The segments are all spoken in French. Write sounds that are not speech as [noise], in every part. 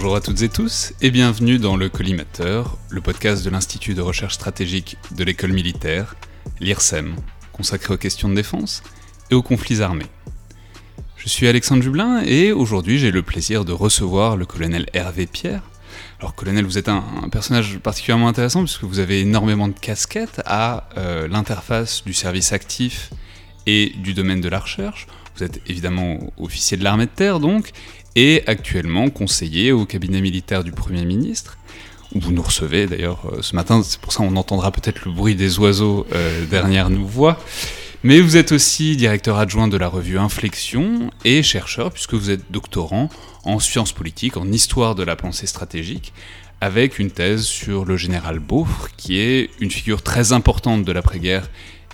Bonjour à toutes et tous et bienvenue dans le Collimateur, le podcast de l'Institut de recherche stratégique de l'école militaire, l'IRSEM, consacré aux questions de défense et aux conflits armés. Je suis Alexandre Jublin et aujourd'hui j'ai le plaisir de recevoir le colonel Hervé Pierre. Alors colonel, vous êtes un, personnage particulièrement intéressant puisque vous avez énormément de casquettes à euh, l'interface du service actif et du domaine de la recherche. Vous êtes évidemment officier de l'armée de terre donc, et actuellement conseiller au cabinet militaire du Premier ministre, où vous nous recevez d'ailleurs euh, ce matin, c'est pour ça qu'on entendra peut-être le bruit des oiseaux euh, derrière voix. Mais vous êtes aussi directeur adjoint de la revue Inflexion et chercheur, puisque vous êtes doctorant en sciences politiques, en histoire de la pensée stratégique, avec une thèse sur le général Beaufre, qui est une figure très importante de l'après-guerre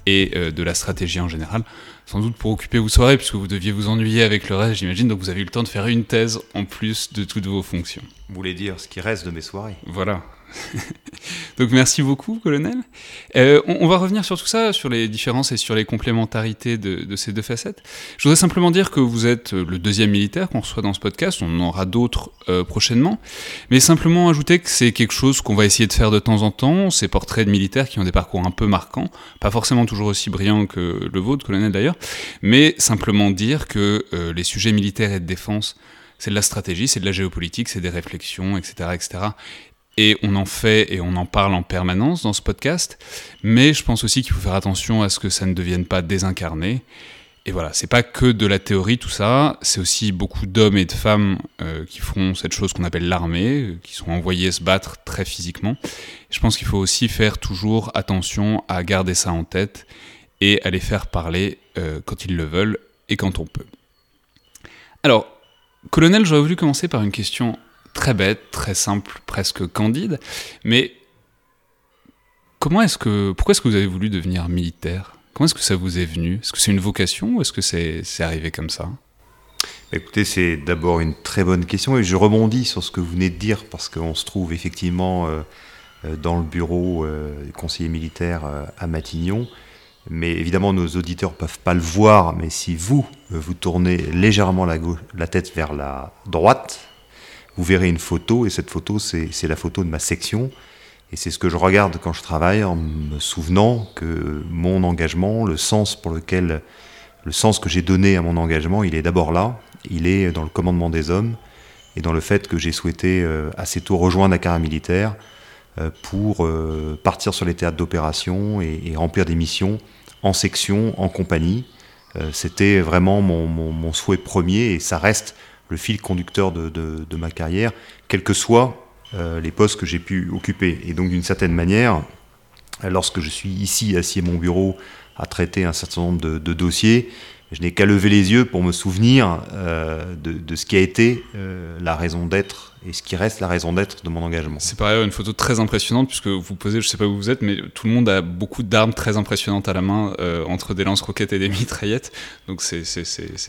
et euh, de la stratégie en général sans doute pour occuper vos soirées, puisque vous deviez vous ennuyer avec le reste, j'imagine, donc vous avez eu le temps de faire une thèse en plus de toutes vos fonctions. Vous voulez dire ce qui reste de mes soirées. Voilà, [laughs] Donc merci beaucoup, colonel. Euh, on, va revenir sur tout ça, sur les différences et sur les complémentarités de, ces deux facettes. Je voudrais simplement dire que vous êtes le deuxième militaire qu'on reçoit dans ce podcast, on en aura d'autres euh, prochainement, mais simplement ajouter que c'est quelque chose qu'on va essayer de faire de temps en temps, ces portraits de militaires qui ont des parcours un peu marquants, pas forcément toujours aussi brillants que le vôtre, colonel d'ailleurs, mais simplement dire que euh, les sujets militaires et de défense c'est de la stratégie, c'est de la géopolitique, c'est des réflexions, etc., etc. Et on en fait et on en parle en permanence dans ce podcast, mais je pense aussi qu'il faut faire attention à ce que ça ne devienne pas désincarné. Et voilà, c'est pas que de la théorie tout ça, c'est aussi beaucoup d'hommes et de femmes euh, qui font cette chose qu'on appelle l'armée, euh, qui sont envoyés se battre très physiquement. je pense qu'il faut aussi faire toujours attention à garder ça en tête et à les faire parler euh, quand ils le veulent et quand on peut. Alors, colonel, j'aurais voulu commencer par une question très bête, très simple, presque candide. Mais comment est-ce que, pourquoi est-ce que vous avez voulu devenir militaire? Comment est-ce que ça vous est venu? Est-ce que c'est une vocation ou est-ce que c'est, arrivé comme ça? Écoutez, c'est d'abord une très bonne question et je rebondis sur ce que vous venez de dire parce qu'on se trouve effectivement euh, euh, dans le bureau euh, du conseiller militaire à Matignon. Mais évidemment, nos auditeurs ne peuvent pas le voir, mais si vous, vous tournez légèrement la, la tête vers la droite, vous verrez une photo, et cette photo, c'est la photo de ma section. Et c'est ce que je regarde quand je travaille, en me souvenant que mon engagement, le sens pour lequel, le sens que j'ai donné à mon engagement, il est d'abord là, il est dans le commandement des hommes, et dans le fait que j'ai souhaité euh, assez tôt rejoindre la carrière militaire euh, pour euh, partir sur les théâtres d'opération et, remplir des missions en section, en compagnie. C'était vraiment mon, mon souhait premier, et ça reste le fil conducteur de, ma carrière, quels que soient euh, les postes que j'ai pu occuper. Et donc d'une certaine manière, lorsque je suis ici assis à mon bureau à traiter un certain nombre de dossiers, je n'ai qu'à lever les yeux pour me souvenir euh, de, ce qui a été euh, la raison d'être et ce qui reste la raison d'être de mon engagement. C'est par ailleurs une photo très impressionnante puisque vous posez, je ne sais pas où vous êtes, mais tout le monde a beaucoup d'armes très impressionnantes à la main euh, entre des lance-roquettes et des [laughs] mitraillettes. Donc c'est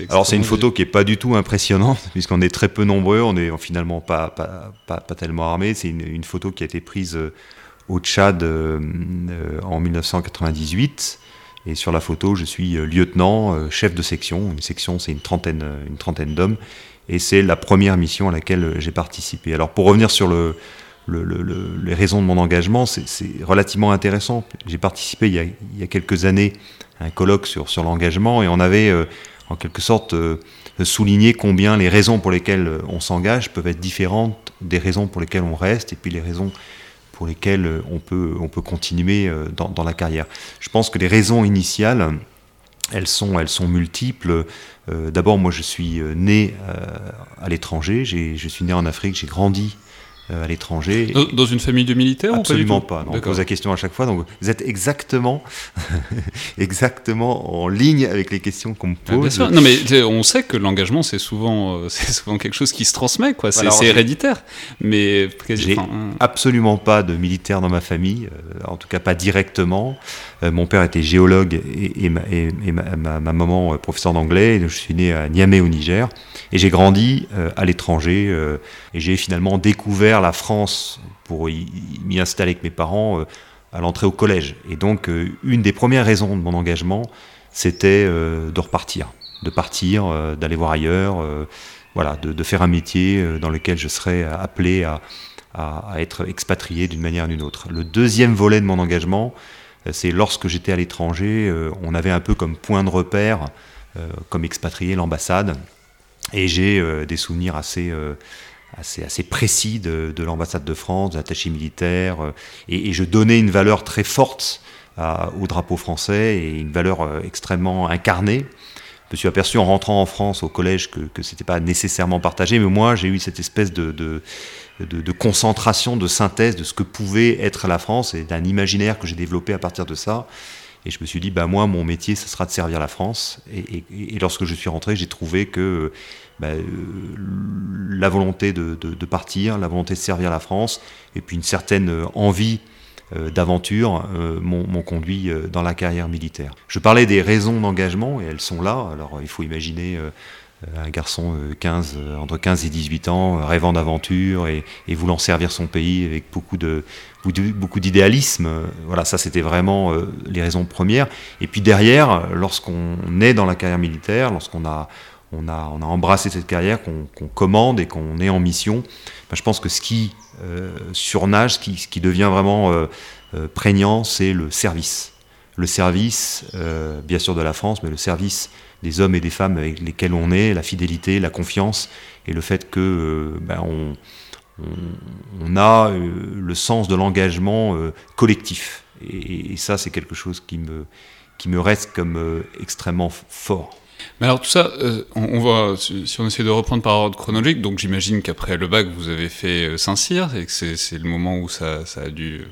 Alors c'est une photo qui est pas du tout impressionnante [laughs] puisqu'on est très peu nombreux, on est finalement pas pas, pas, pas tellement armés. C'est une, une, photo qui a été prise au Tchad en 1998 et sur la photo, je suis euh, lieutenant, euh, chef de section. Une section, c'est une trentaine, euh, une trentaine d'hommes. Et c'est la première mission à laquelle j'ai participé. Alors pour revenir sur le, les raisons de mon engagement, c'est relativement intéressant. J'ai participé il y, a, quelques années à un colloque sur l'engagement et on avait en quelque sorte souligné combien les raisons pour lesquelles on s'engage peuvent être différentes des raisons pour lesquelles on reste et puis les raisons pour lesquelles euh, on peut, on peut continuer euh, dans, la carrière. Je pense que les raisons initiales, elles sont, elles sont multiples. Euh, d'abord, moi, je suis né à l'étranger. Je suis né en Afrique. J'ai grandi à l'étranger. Dans, une famille de militaires Absolument pas. pas. on pose la question à chaque fois. Donc vous êtes exactement, [laughs] exactement en ligne avec les questions qu'on me ah, pose. non, mais on sait que l'engagement c'est souvent, euh, [laughs] c'est souvent quelque chose qui se transmet, quoi. C'est héréditaire. Mais j'ai hein. absolument pas de militaires dans ma famille, euh, en tout cas pas directement. mon père était géologue et, ma, et, ma, ma, maman professeur d'anglais. Je suis né à Niamey au Niger et j'ai grandi à l'étranger et j'ai finalement découvert la France pour m'y installer avec mes parents euh, à l'entrée au collège. Et donc, euh, une des premières raisons de mon engagement, c'était euh, de repartir, de partir, d'aller voir ailleurs, voilà, de, faire un métier dans lequel je serais appelé à, à être expatrié d'une manière ou d'une autre. Le deuxième volet de mon engagement, c'est lorsque j'étais à l'étranger, on avait un peu comme point de repère, comme expatrié, l'ambassade. Et j'ai des souvenirs assez assez, assez précis de, l'ambassade de France, de l'attaché militaire, euh, et, je donnais une valeur très forte au drapeau français et une valeur euh, extrêmement incarnée. Je me suis aperçu en rentrant en France au collège que, que ce n'était pas nécessairement partagé, mais moi j'ai eu cette espèce de, de, de, concentration, de synthèse de ce que pouvait être la France et d'un imaginaire que j'ai développé à partir de ça. Et je me suis dit, bah moi, mon métier, ce sera de servir la France. Et, lorsque je suis rentré, j'ai trouvé que bah, euh, la volonté de, partir, la volonté de servir la France, et puis une certaine euh, envie euh, d'aventure m'ont conduit dans la carrière militaire. Je parlais des raisons d'engagement, et elles sont là. Alors il faut imaginer un garçon 15, entre 15 et 18 ans, rêvant d'aventure et, voulant servir son pays avec beaucoup de beaucoup d'idéalisme. Voilà, ça c'était vraiment les raisons premières. Et puis derrière, lorsqu'on est dans la carrière militaire, lorsqu'on a on a, on a embrassé cette carrière, qu'on commande et qu'on est en mission, ben, je pense que ce qui euh, surnage, ce qui, qui, devient vraiment euh, euh, prégnant, c'est le service. Le service, bien sûr, de la France, mais le service des hommes et des femmes avec lesquels on est, la fidélité, la confiance, et le fait que ben, on, a le sens de l'engagement collectif. Et, ça, c'est quelque chose qui me, qui me reste comme extrêmement fort. Mais alors tout ça, euh, on, va, si on essaie de reprendre par ordre chronologique, donc j'imagine qu'après le bac, vous avez fait euh, Saint-Cyr et que c'est le moment où ça, a dû, euh,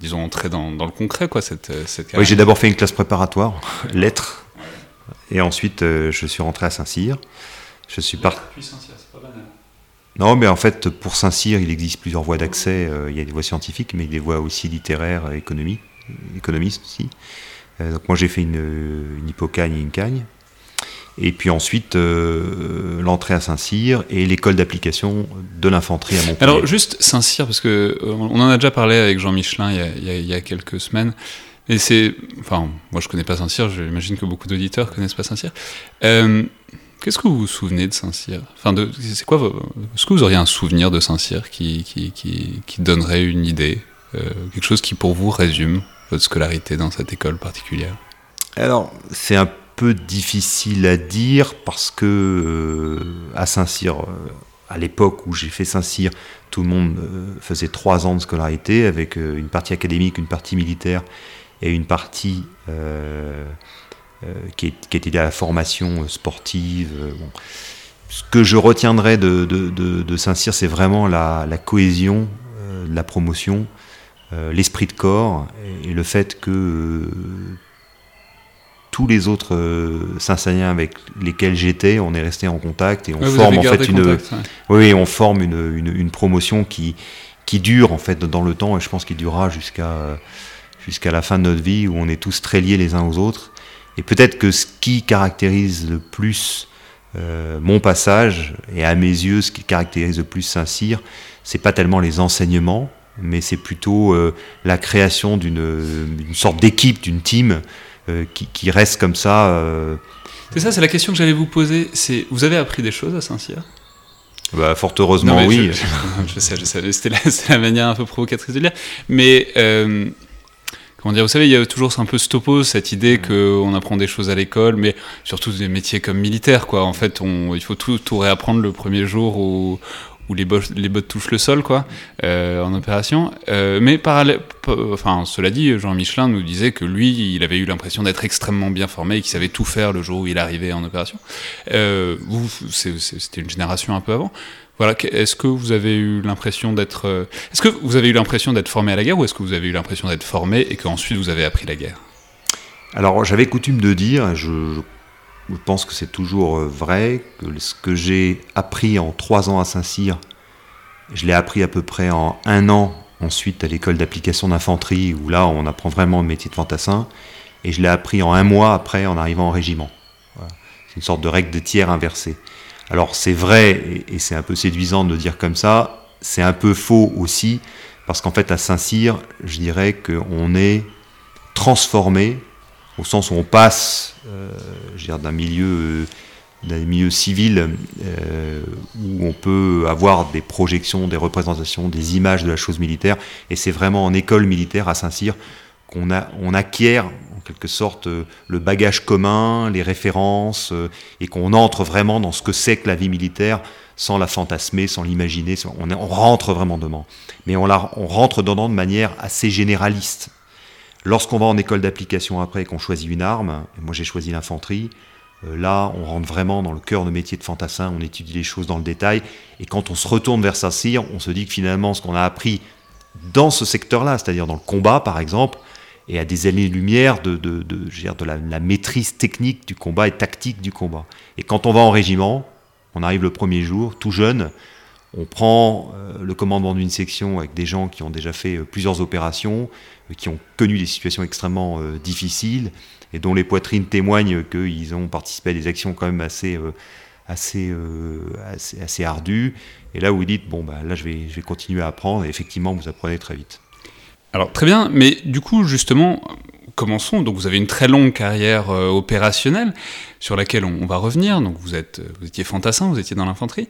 disons, entrer dans, le concret, quoi, cette, cette Oui, j'ai d'abord fait une classe préparatoire, [laughs] lettres, et ensuite je suis rentré à Saint-Cyr. Je suis parti. Saint-Cyr, c'est pas banal. Non, mais en fait, pour Saint-Cyr, il existe plusieurs voies d'accès. il y a des voies scientifiques, mais des voies aussi littéraires, économie, économistes aussi. donc moi, j'ai fait une, une hypocagne et une cagne. Et puis ensuite, euh, l'entrée à Saint-Cyr et l'école d'application de l'infanterie à Montpellier. Alors, juste Saint-Cyr, parce que euh, on en a déjà parlé avec Jean Michelin il y a, il y a, quelques semaines. Et c'est. Enfin, moi je connais pas Saint-Cyr, j'imagine que beaucoup d'auditeurs connaissent pas Saint-Cyr. Euh, qu'est-ce que vous vous souvenez de Saint-Cyr? Enfin, c'est quoi Est-ce que vous auriez un souvenir de Saint-Cyr qui, qui, qui, qui, donnerait une idée Quelque chose qui pour vous résume votre scolarité dans cette école particulière? Alors, c'est un peu difficile à dire parce que euh, à Saint-Cyr, euh, à l'époque où j'ai fait Saint-Cyr, tout le monde euh, faisait trois ans de scolarité avec une partie académique, une partie militaire et une partie qui, qui, était à la formation sportive. Ce que je retiendrai de, de, Saint-Cyr, c'est vraiment la, cohésion, la promotion, l'esprit de corps et, le fait que tous les autres euh, avec lesquels j'étais, on est resté en contact et on forme en fait une, oui, on forme une, une, promotion qui qui dure en fait dans le temps et je pense qu'il durera jusqu'à jusqu'à la fin de notre vie où on est tous très liés les uns aux autres. Et peut-être que ce qui caractérise le plus euh, mon passage et à mes yeux ce qui caractérise le plus Saint-Cyr, c'est pas tellement les enseignements, mais c'est plutôt euh, la création d'une sorte d'équipe, d'une team euh, qui, reste comme ça. Euh. C'est ça, c'est la question que j'allais vous poser. C'est, vous avez appris des choses à Saint-Cyr? Bah, fort heureusement, oui. Je, sais, je sais. C'était la, manière un peu provocatrice de dire. Mais, euh, comment dire, vous savez, il y a toujours un peu ce topo, cette idée qu'on apprend des choses à l'école, mais surtout des métiers comme militaire, quoi. En fait, on, il faut tout, tout réapprendre le premier jour où, où les, bottes touchent le sol, quoi, euh, en opération. Euh, mais parallèle, enfin, cela dit, Jean Michelin nous disait que lui, il avait eu l'impression d'être extrêmement bien formé et qu'il savait tout faire le jour où il arrivait en opération. Euh, vous, c'était une génération un peu avant. Voilà, est-ce que vous avez eu l'impression d'être, est-ce que vous avez eu l'impression d'être formé à la guerre ou est-ce que vous avez eu l'impression d'être formé et qu'ensuite vous avez appris la guerre? Alors, j'avais coutume de dire, je je pense que c'est toujours euh, vrai, que ce que j'ai appris en trois ans à Saint-Cyr, je l'ai appris à peu près en un an ensuite à l'école d'application d'infanterie, où là on apprend vraiment le métier de fantassin, et je l'ai appris en un mois après en arrivant au régiment. C'est une sorte de règle de tiers inversée. Alors c'est vrai, et c'est un peu séduisant de le dire comme ça, c'est un peu faux aussi, parce qu'en fait à Saint-Cyr, je dirais qu'on est transformé au sens où on passe euh, d'un milieu dans les milieux civils où on peut avoir des projections, des représentations, des images de la chose militaire. Et c'est vraiment en école militaire à Saint-Cyr qu'on on acquiert en quelque sorte le bagage commun, les références, et qu'on entre vraiment dans ce que c'est que la vie militaire sans la fantasmer, sans l'imaginer. On, rentre vraiment dedans. Mais on, on rentre dedans de manière assez généraliste. Lorsqu'on va en école d'application après et qu'on choisit une arme, moi j'ai choisi l'infanterie, euh, là on rentre vraiment dans le cœur de métier de fantassin, on étudie les choses dans le détail, et quand on se retourne vers Saint-Cyr, on se dit que finalement ce qu'on a appris dans ce secteur-là, c'est-à-dire dans le combat par exemple, et à des années-lumière de, de, de, de la, maîtrise technique du combat et tactique du combat. Et quand on va en régiment, on arrive le premier jour, tout jeune, on prend euh, le commandement d'une section avec des gens qui ont déjà fait euh, plusieurs opérations, euh, qui ont connu des situations extrêmement difficiles, et dont les poitrines témoignent qu'ils ont participé à des actions quand même assez, assez, assez, ardues. Et là vous dites, bon, bah, là je vais, je vais continuer à apprendre, et effectivement, vous apprenez très vite. Alors très bien, mais du coup, justement, commençons. Donc vous avez une très longue carrière opérationnelle sur laquelle on, va revenir. Donc vous, êtes, vous étiez fantassin, vous étiez dans l'infanterie.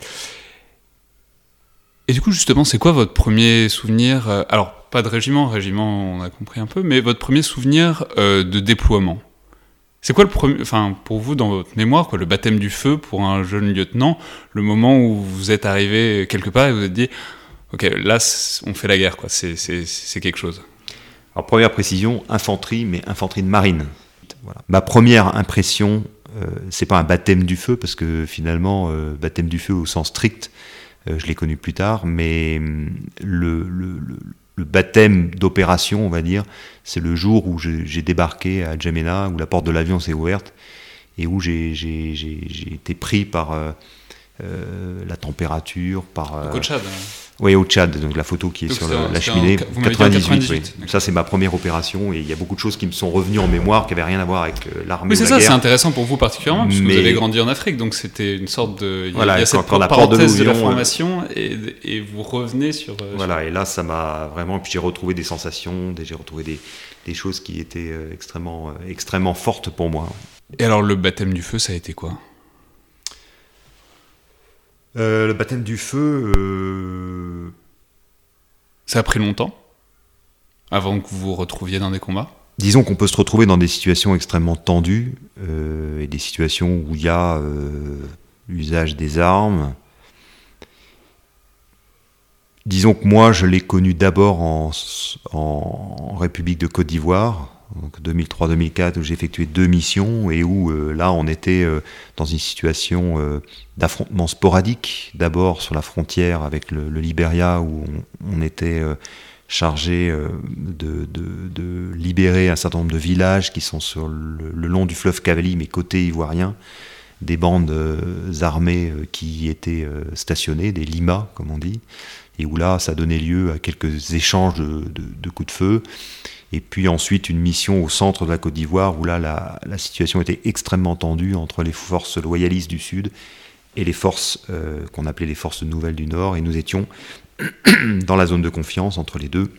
Et du coup, justement, c'est quoi votre premier souvenir euh, Alors, pas de régiment, régiment, on a compris un peu, mais votre premier souvenir euh, de déploiement? C'est quoi le premier, enfin pour vous dans votre mémoire, quoi, le baptême du feu pour un jeune lieutenant, le moment où vous êtes arrivé quelque part et vous êtes dit, ok, là on fait la guerre, quoi, c'est quelque chose. Alors première précision, infanterie, mais infanterie de marine. Voilà. Ma première impression, euh, c'est pas un baptême du feu, parce que finalement, euh, baptême du feu au sens strict, je l'ai connu plus tard, mais hum, le, le, le, baptême d'opération, on va dire, c'est le jour où j'ai débarqué à Djamena, où la porte de l'avion s'est ouverte, et où j'ai été pris par euh, la température, par... Euh, au Tchad. Oui, au Tchad, donc la photo qui est sur la cheminée. 98, oui. Ça, c'est ma première opération et il y a beaucoup de choses qui me sont revenues en mémoire qui n'avaient rien à voir avec euh, l'armée. Oui, c'est ça, c'est intéressant pour vous particulièrement, parce que vous avez grandi en Afrique, donc c'était une sorte de. Voilà, il y a cette parenthèse de, de la formation et, et, vous revenez sur. Voilà, et là, ça m'a vraiment. Puis j'ai retrouvé des sensations, j'ai retrouvé des, des, choses qui étaient extrêmement, extrêmement fortes pour moi. Et alors, le baptême du feu, ça a été quoi? Euh, le baptême du feu. Euh... Ça a pris longtemps avant que vous vous retrouviez dans des combats? Disons qu'on peut se retrouver dans des situations extrêmement tendues euh, et des situations où il y a euh, usage des armes. Disons que moi, je l'ai connu d'abord en, en, République de Côte d'Ivoire, 2003-2004 où j'ai effectué deux missions et où euh, là on était euh, dans une situation euh, d'affrontement sporadique, d'abord sur la frontière avec le, le Libéria où on, était chargé de, libérer un certain nombre de villages qui sont sur le, long du fleuve Cavali mais côté ivoirien, des bandes armées qui étaient stationnées, des limas comme on dit, et où là ça donnait lieu à quelques échanges de coups de feu et puis ensuite une mission au centre de la Côte d'Ivoire où là la, situation était extrêmement tendue entre les forces loyalistes du Sud et les forces euh, qu'on appelait les forces nouvelles du Nord, et nous étions [clears throat] dans la zone de confiance entre les deux.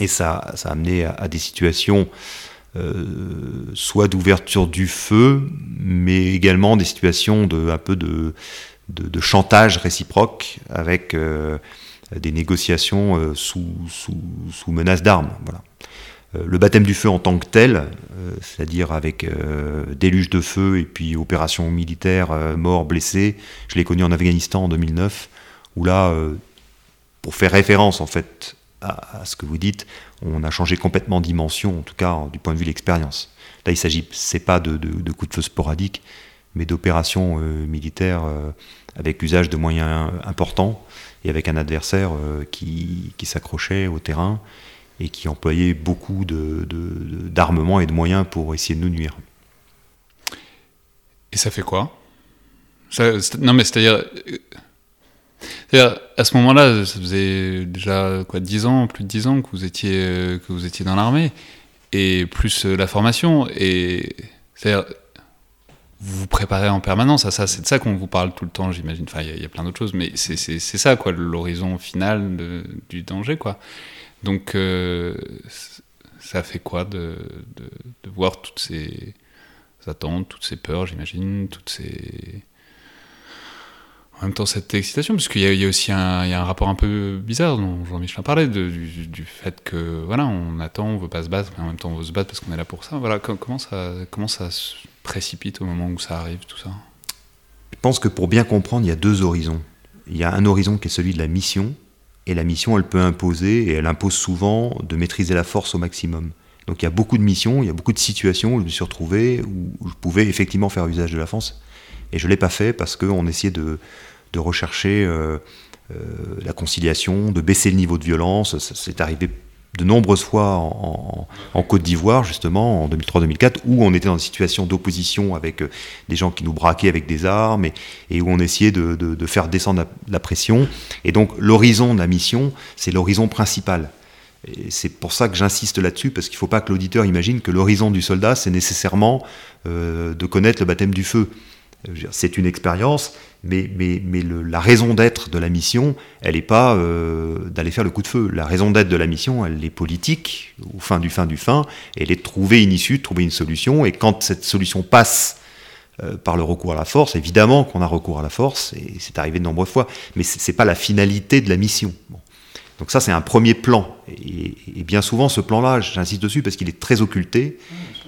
Et ça, ça a amené à, des situations euh, soit d'ouverture du feu, mais également des situations de peu de, chantage réciproque avec euh, des négociations sous, sous, sous menace d'armes. Voilà. Euh, le baptême du feu en tant que tel, euh, c'est-à-dire avec euh, déluge de feu et puis opération militaire, morts, blessés, je l'ai connu en Afghanistan en 2009, où là, pour faire référence en fait à, ce que vous dites, on a changé complètement dimension, en tout cas du point de vue de l'expérience. Là, il s'agit, c'est pas de, de, coups de feu sporadiques, mais d'opérations militaires avec usage de moyens importants et avec un adversaire qui s'accrochait au terrain et qui employait beaucoup d'armement de, de, et de moyens pour essayer de nous nuire. Et ça fait quoi? Non mais c'est-à-dire... à ce moment-là, ça faisait déjà quoi, 10 ans, plus de 10 ans que vous étiez, que vous étiez dans l'armée, et plus la formation, et c'est-à-dire, vous vous préparez en permanence à ça, c'est de ça qu'on vous parle tout le temps, j'imagine. Enfin, il y, a plein d'autres choses, mais c'est ça, quoi, l'horizon final du danger, quoi. Donc, euh, ça fait quoi de, de, voir toutes ces attentes, toutes ces peurs, j'imagine, toutes ces en même temps cette excitation? Parce qu'il y, a aussi un, y a un rapport un peu bizarre dont Jean-Michel parlait, de, du, du, fait que voilà, on attend, on veut pas se battre, mais en même temps on veut se battre parce qu'on est là pour ça. Voilà, comment ça, comment ça se précipite au moment où ça arrive, tout ça? Je pense que pour bien comprendre, il y a deux horizons. Il y a un horizon qui est celui de la mission, et la mission, elle peut imposer, et elle impose souvent de maîtriser la force au maximum. Donc il y a beaucoup de missions, il y a beaucoup de situations où je me suis retrouvé, où je pouvais effectivement faire usage de la force, et je ne l'ai pas fait parce qu'on essayait de, de rechercher euh, euh, la conciliation, de baisser le niveau de violence. C'est arrivé de nombreuses fois en, Côte d'Ivoire, justement, en 2003-2004, où on était dans une situation d'opposition avec euh, des gens qui nous braquaient avec des armes et, où on essayait de, faire descendre la, pression. Et donc l'horizon de la mission, c'est l'horizon principal. Et c'est pour ça que j'insiste là-dessus, parce qu'il ne faut pas que l'auditeur imagine que l'horizon du soldat, c'est nécessairement de connaître le baptême du feu. C'est une expérience, mais, la raison d'être de la mission, elle n'est pas euh, d'aller faire le coup de feu. La raison d'être de la mission, elle est politique, au fin du fin du fin, elle est de trouver une issue, de trouver une solution, et quand cette solution passe euh, par le recours à la force, évidemment qu'on a recours à la force, et c'est arrivé de nombreuses fois, mais ce n'est pas la finalité de la mission. Donc ça, c'est un premier plan. Et, bien souvent, ce plan-là, j'insiste dessus parce qu'il est très occulté.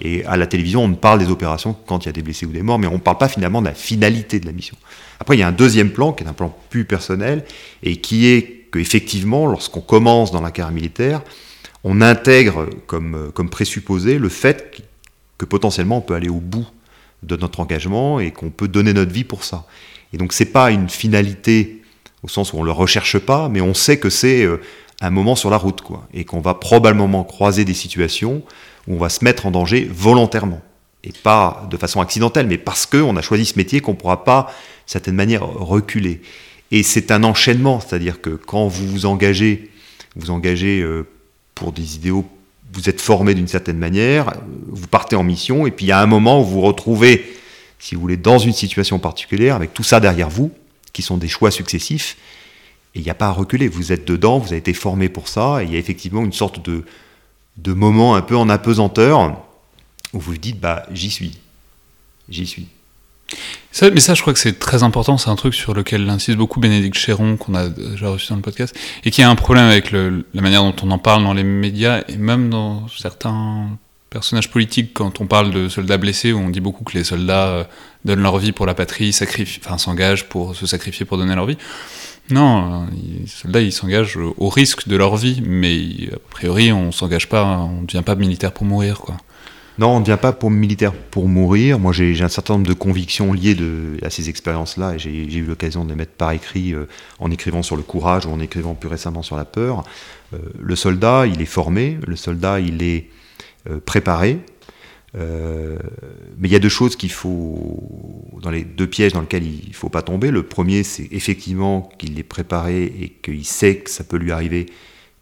Et à la télévision, on ne parle des opérations quand il y a des blessés ou des morts, mais on ne parle pas finalement de la finalité de la mission. Après, il y a un deuxième plan, qui est un plan plus personnel, et qui est qu'effectivement, lorsqu'on commence dans la carrière militaire, on intègre comme, comme présupposé le fait que potentiellement on peut aller au bout de notre engagement et qu'on peut donner notre vie pour ça. Et donc c'est pas une finalité au sens où on ne le recherche pas, mais on sait que c'est euh, un moment sur la route, quoi, et qu'on va probablement croiser des situations où on va se mettre en danger volontairement, et pas de façon accidentelle, mais parce qu'on a choisi ce métier qu'on ne pourra pas, d'une certaine manière, reculer. Et c'est un enchaînement, c'est-à-dire que quand vous vous engagez, vous engagez euh, pour des idéaux, vous êtes formé d'une certaine manière, vous partez en mission, et puis il y a un moment où vous vous retrouvez, si vous voulez, dans une situation particulière, avec tout ça derrière vous, qui sont des choix successifs. Et il n'y a pas à reculer. Vous êtes dedans, vous avez été formé pour ça, et il y a effectivement une sorte de, de moment un peu en apesanteur où vous dites bah j'y suis, j'y suis. Mais ça, je crois que c'est très important. C'est un truc sur lequel insiste beaucoup Bénédicte Chéron, qu'on a déjà reçu dans le podcast, et qui a un problème avec la manière dont on en parle dans les médias, et même dans certains personnages politiques, quand on parle de soldats blessés, où on dit beaucoup que les soldats euh, donnent leur vie pour la patrie, enfin, s'engagent pour se sacrifier pour donner leur vie. Non, les soldats, ils s'engagent au risque de leur vie, mais a priori, on s'engage pas, on ne devient pas militaire pour mourir, quoi. Non, on ne devient pas pour militaire pour mourir. Moi, j'ai un certain nombre de convictions liées à ces expériences-là, et j'ai eu l'occasion de les mettre par écrit euh, en écrivant sur le courage ou en écrivant plus récemment sur la peur. Euh, le soldat, il est formé, le soldat, il est euh, préparé, mais il y a deux choses qu'il faut, dans les deux pièges dans lesquels il ne faut pas tomber. Le premier, c'est effectivement qu'il est préparé et qu'il sait que ça peut lui arriver,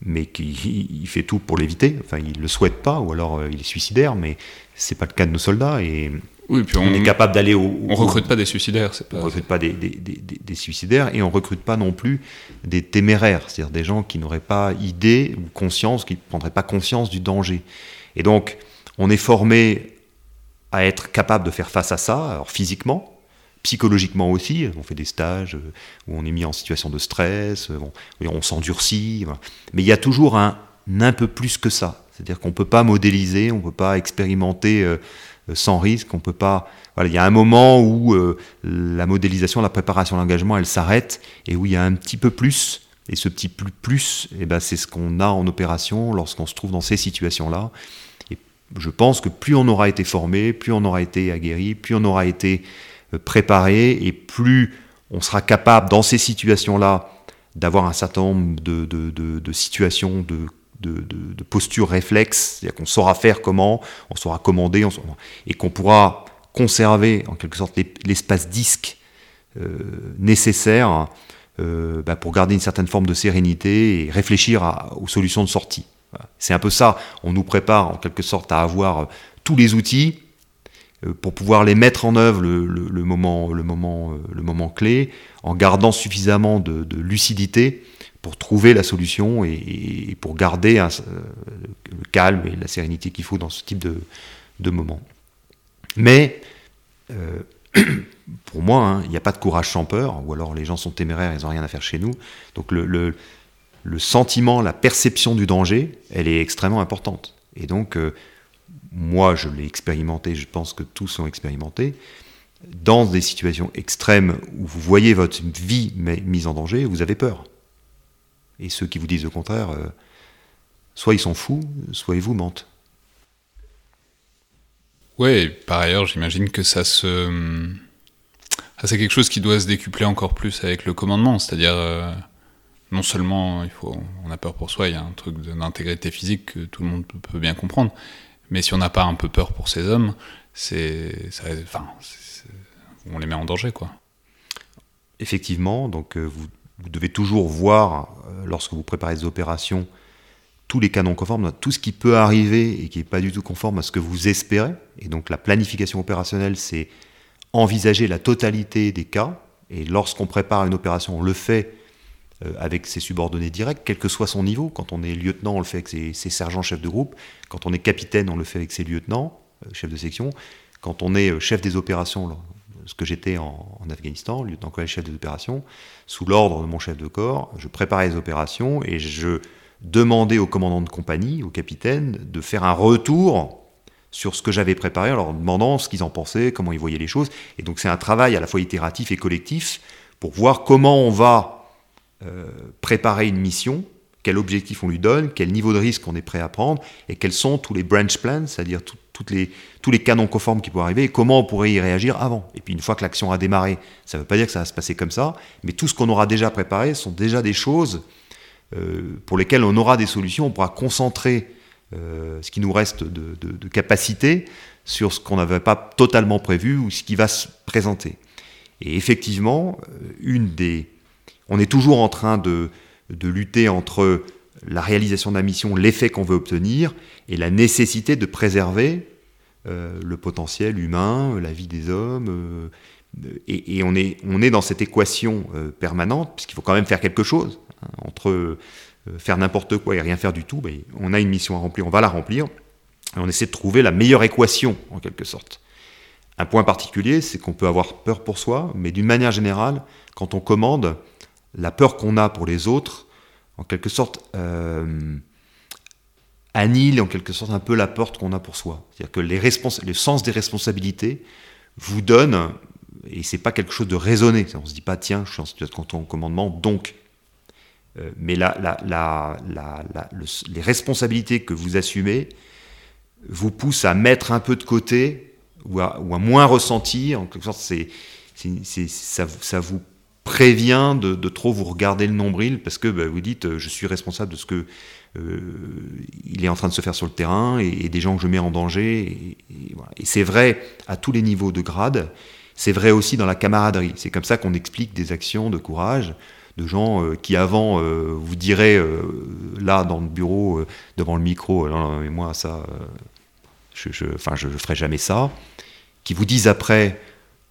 mais qu'il fait tout pour l'éviter. Enfin, il ne le souhaite pas, ou alors euh, il est suicidaire, mais c'est pas le cas de nos soldats. Et oui, puis on, est capable d'aller au, On recrute pas des suicidaires, c'est pas. On recrute pas des, des, des, des, suicidaires et on recrute pas non plus des téméraires, c'est-à-dire des gens qui n'auraient pas idée ou conscience, qui ne prendraient pas conscience du danger. Et donc, on est formé à être capable de faire face à ça, alors physiquement, psychologiquement aussi. On fait des stages euh, où on est mis en situation de stress, euh, on, s'endurcit. Mais il y a toujours un un peu plus que ça. C'est-à-dire qu'on ne peut pas modéliser, on ne peut pas expérimenter euh, sans risque, on peut pas. Voilà, il y a un moment où la modélisation, la préparation, l'engagement, elle s'arrête et où il y a un petit peu plus. Et ce petit plus plus, eh ben, c'est ce qu'on a en opération lorsqu'on se trouve dans ces situations-là je pense que plus on aura été formé, plus on aura été aguerri, plus on aura été préparé, et plus on sera capable, dans ces situations-là, d'avoir un certain nombre de, situations, de, de, postures réflexes, c'est-à-dire qu'on saura faire comment, on saura commander, et qu'on pourra conserver en quelque sorte l'espace disque euh, nécessaire euh, bah, pour garder une certaine forme de sérénité et réfléchir aux solutions de sortie. C'est un peu ça, on nous prépare en quelque sorte à avoir euh, tous les outils euh, pour pouvoir les mettre en œuvre le, moment, le, moment, euh, le moment clé, en gardant suffisamment de, lucidité pour trouver la solution et, pour garder le calme et la sérénité qu'il faut dans ce type de, de moment. Mais [clears throat] pour moi, hein, il n'y a pas de courage sans peur, ou alors les gens sont téméraires, ils n'ont rien à faire chez nous. Donc le, le, sentiment, la perception du danger, elle est extrêmement importante. Et donc, euh, moi, je l'ai expérimenté, je pense que tous l'ont expérimenté. Dans des situations extrêmes où vous voyez votre vie mise en danger, vous avez peur. Et ceux qui vous disent le contraire, euh, soit ils sont fous, soit ils vous mentent. Ouais, par ailleurs, j'imagine que ça se. c'est quelque chose qui doit se décupler encore plus avec le commandement, c'est-à-dire. Euh, non seulement il faut, on a peur pour soi, il y a un truc d'intégrité physique que tout le monde peut bien comprendre, mais si on n'a pas un peu peur pour ces hommes, c'est, enfin, on les met en danger, quoi. Effectivement, donc euh, vous, devez toujours voir, euh, lorsque vous préparez des opérations, tous les cas non conformes, tout ce qui peut arriver et qui n'est pas du tout conforme à ce que vous espérez. Et donc la planification opérationnelle, c'est envisager la totalité des cas. Et lorsqu'on prépare une opération, on le fait avec ses subordonnés directs, quel que soit son niveau. Quand on est lieutenant, on le fait avec ses, sergents chefs de groupe. Quand on est capitaine, on le fait avec ses lieutenants, euh, chefs de section. Quand on est euh, chef des opérations, ce que j'étais en, Afghanistan, lieutenant-colonel chef des opérations, sous l'ordre de mon chef de corps, je préparais les opérations et je demandais au commandant de compagnie, au capitaine, de faire un retour sur ce que j'avais préparé en leur demandant ce qu'ils en pensaient, comment ils voyaient les choses. Et donc c'est un travail à la fois itératif et collectif pour voir comment on va euh, préparer une mission, quel objectif on lui donne, quel niveau de risque on est prêt à prendre, et quels sont tous les branch plans, c'est-à-dire toutes les, tous les canons conformes qui pourraient arriver, et comment on pourrait y réagir avant. Et puis une fois que l'action a démarré, ça ne veut pas dire que ça va se passer comme ça, mais tout ce qu'on aura déjà préparé sont déjà des choses euh, pour lesquelles on aura des solutions, on pourra concentrer euh, ce qui nous reste de, de capacité sur ce qu'on n'avait pas totalement prévu ou ce qui va se présenter. Et effectivement, une des on est toujours en train de, lutter entre la réalisation de la mission, l'effet qu'on veut obtenir, et la nécessité de préserver euh, le potentiel humain, la vie des hommes. Euh, et, on, est, on est dans cette équation euh, permanente, puisqu'il faut quand même faire quelque chose. Hein, entre faire n'importe quoi et rien faire du tout, ben, on a une mission à remplir, on va la remplir, et on essaie de trouver la meilleure équation, en quelque sorte. Un point particulier, c'est qu'on peut avoir peur pour soi, mais d'une manière générale, quand on commande, la peur qu'on a pour les autres, en quelque sorte, euh, annihile en quelque sorte un peu la peur qu'on a pour soi. C'est-à-dire que les le sens des responsabilités vous donne, et c'est pas quelque chose de raisonné, on se dit pas tiens, je suis en situation de commandement, donc. Euh, mais les responsabilités que vous assumez vous poussent à mettre un peu de côté ou à, moins ressentir, en quelque sorte, c'est, ça, ça vous prévient de, trop vous regarder le nombril parce que bah, vous dites euh, je suis responsable de ce que euh, il est en train de se faire sur le terrain et, des gens que je mets en danger. Et, c'est vrai à tous les niveaux de grade. C'est vrai aussi dans la camaraderie. C'est comme ça qu'on explique des actions de courage de gens euh, qui avant vous diraient là dans le bureau devant le micro non, mais moi ça je, je, enfin je ferai jamais ça qui vous disent après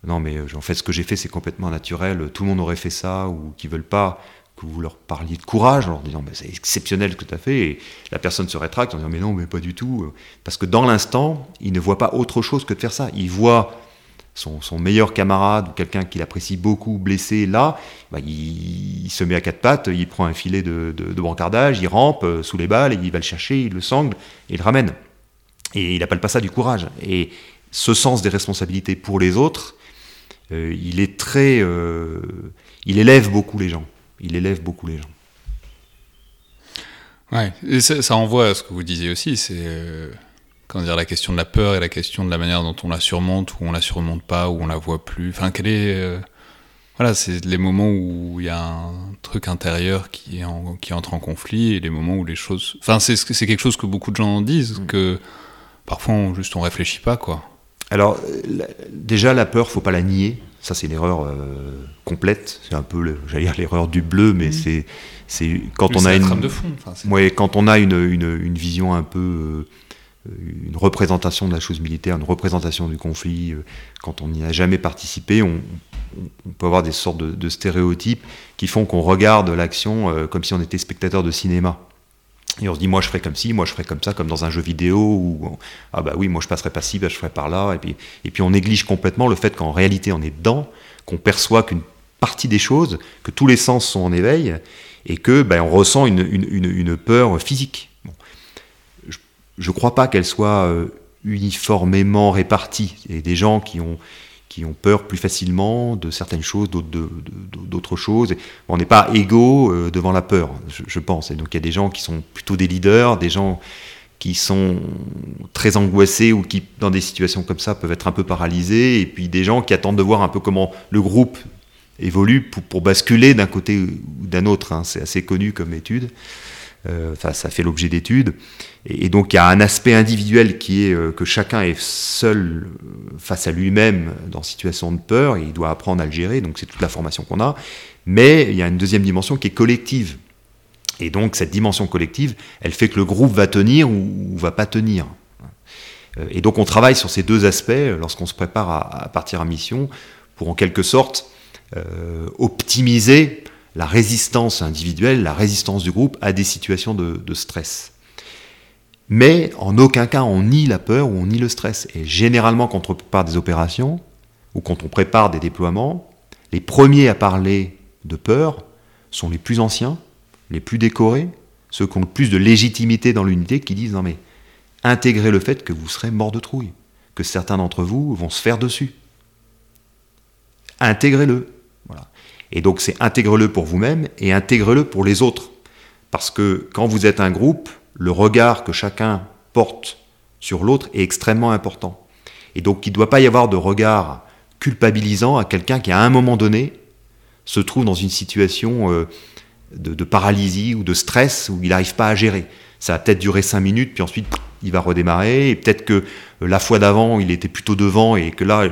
non mais euh, en fait ce que j'ai fait c'est complètement naturel, tout le monde aurait fait ça, ou qui veulent pas que vous leur parliez de courage en leur disant c'est exceptionnel ce que tu as fait, et la personne se rétracte en disant mais non mais pas du tout, parce que dans l'instant il ne voit pas autre chose que de faire ça, il voit son, meilleur camarade ou quelqu'un qu'il apprécie beaucoup blessé là, bah, il, se met à quatre pattes, il prend un filet de, de, brancardage, il rampe euh, sous les balles, et il va le chercher, il le sangle, et il le ramène. Et il appelle pas ça du courage. Et ce sens des responsabilités pour les autres, euh, il est très, euh, il élève beaucoup les gens. Il élève beaucoup les gens. Ouais, et ça, ça, renvoie à ce que vous disiez aussi, c'est euh, dire la question de la peur et la question de la manière dont on la surmonte ou on la surmonte pas ou on la voit plus. Enfin, quel est voilà, c'est les moments où il y a un truc intérieur qui, qui entre en conflit et les moments où les choses. Enfin, c'est quelque chose que beaucoup de gens disent, mm. que parfois on, juste on réfléchit pas, quoi. Alors, déjà, la peur, faut pas la nier. Ça, c'est une erreur euh, complète. C'est un peu, j'allais dire, l'erreur du bleu, mais mmh. c'est, quand, on a une, de fond, quand on a une, une, vision un peu, euh, une représentation de la chose militaire, une représentation du conflit, euh, quand on n'y a jamais participé, on, peut avoir des sortes de, stéréotypes qui font qu'on regarde l'action comme si on était spectateur de cinéma. Et on se dit, moi je ferai comme ci, moi je ferai comme ça, comme dans un jeu vidéo, où ah bah oui, moi je passerai pas ci, bah, je ferai par là. Et puis, et puis on néglige complètement le fait qu'en réalité on est dedans, qu'on perçoit qu'une partie des choses, que tous les sens sont en éveil, et que ben, on ressent une, une, une, peur physique. Je ne crois pas qu'elle soit euh, uniformément répartie. A des gens qui ont, qui ont peur plus facilement de certaines choses, d'autres choses. On n'est pas égaux euh, devant la peur, je, pense. Et donc il y a des gens qui sont plutôt des leaders, des gens qui sont très angoissés ou qui, dans des situations comme ça, peuvent être un peu paralysés, et puis des gens qui attendent de voir un peu comment le groupe évolue pour, basculer d'un côté ou d'un autre. Hein. C'est assez connu comme étude. Euh, ça fait l'objet d'études. Et, donc, il y a un aspect individuel qui est euh, que chacun est seul euh, face à lui-même dans situation de peur et il doit apprendre à le gérer. Donc, c'est toute la formation qu'on a. Mais il y a une deuxième dimension qui est collective. Et donc, cette dimension collective, elle fait que le groupe va tenir ou, va pas tenir. Et donc, on travaille sur ces deux aspects lorsqu'on se prépare à, partir en mission pour, en quelque sorte, optimiser la résistance individuelle, la résistance du groupe à des situations de, stress. Mais en aucun cas on nie la peur ou on nie le stress. Et généralement quand on prépare des opérations ou quand on prépare des déploiements, les premiers à parler de peur sont les plus anciens, les plus décorés, ceux qui ont le plus de légitimité dans l'unité, qui disent non mais intégrez le fait que vous serez mort de trouille, que certains d'entre vous vont se faire dessus. Intégrez-le. Et donc c'est intègre-le pour vous-même et intègre-le pour les autres. Parce que quand vous êtes un groupe, le regard que chacun porte sur l'autre est extrêmement important. Et donc il ne doit pas y avoir de regard culpabilisant à quelqu'un qui à un moment donné se trouve dans une situation euh, de, paralysie ou de stress où il n'arrive pas à gérer. Ça va peut-être durer cinq minutes, puis ensuite il va redémarrer, et peut-être que la fois d'avant il était plutôt devant et que là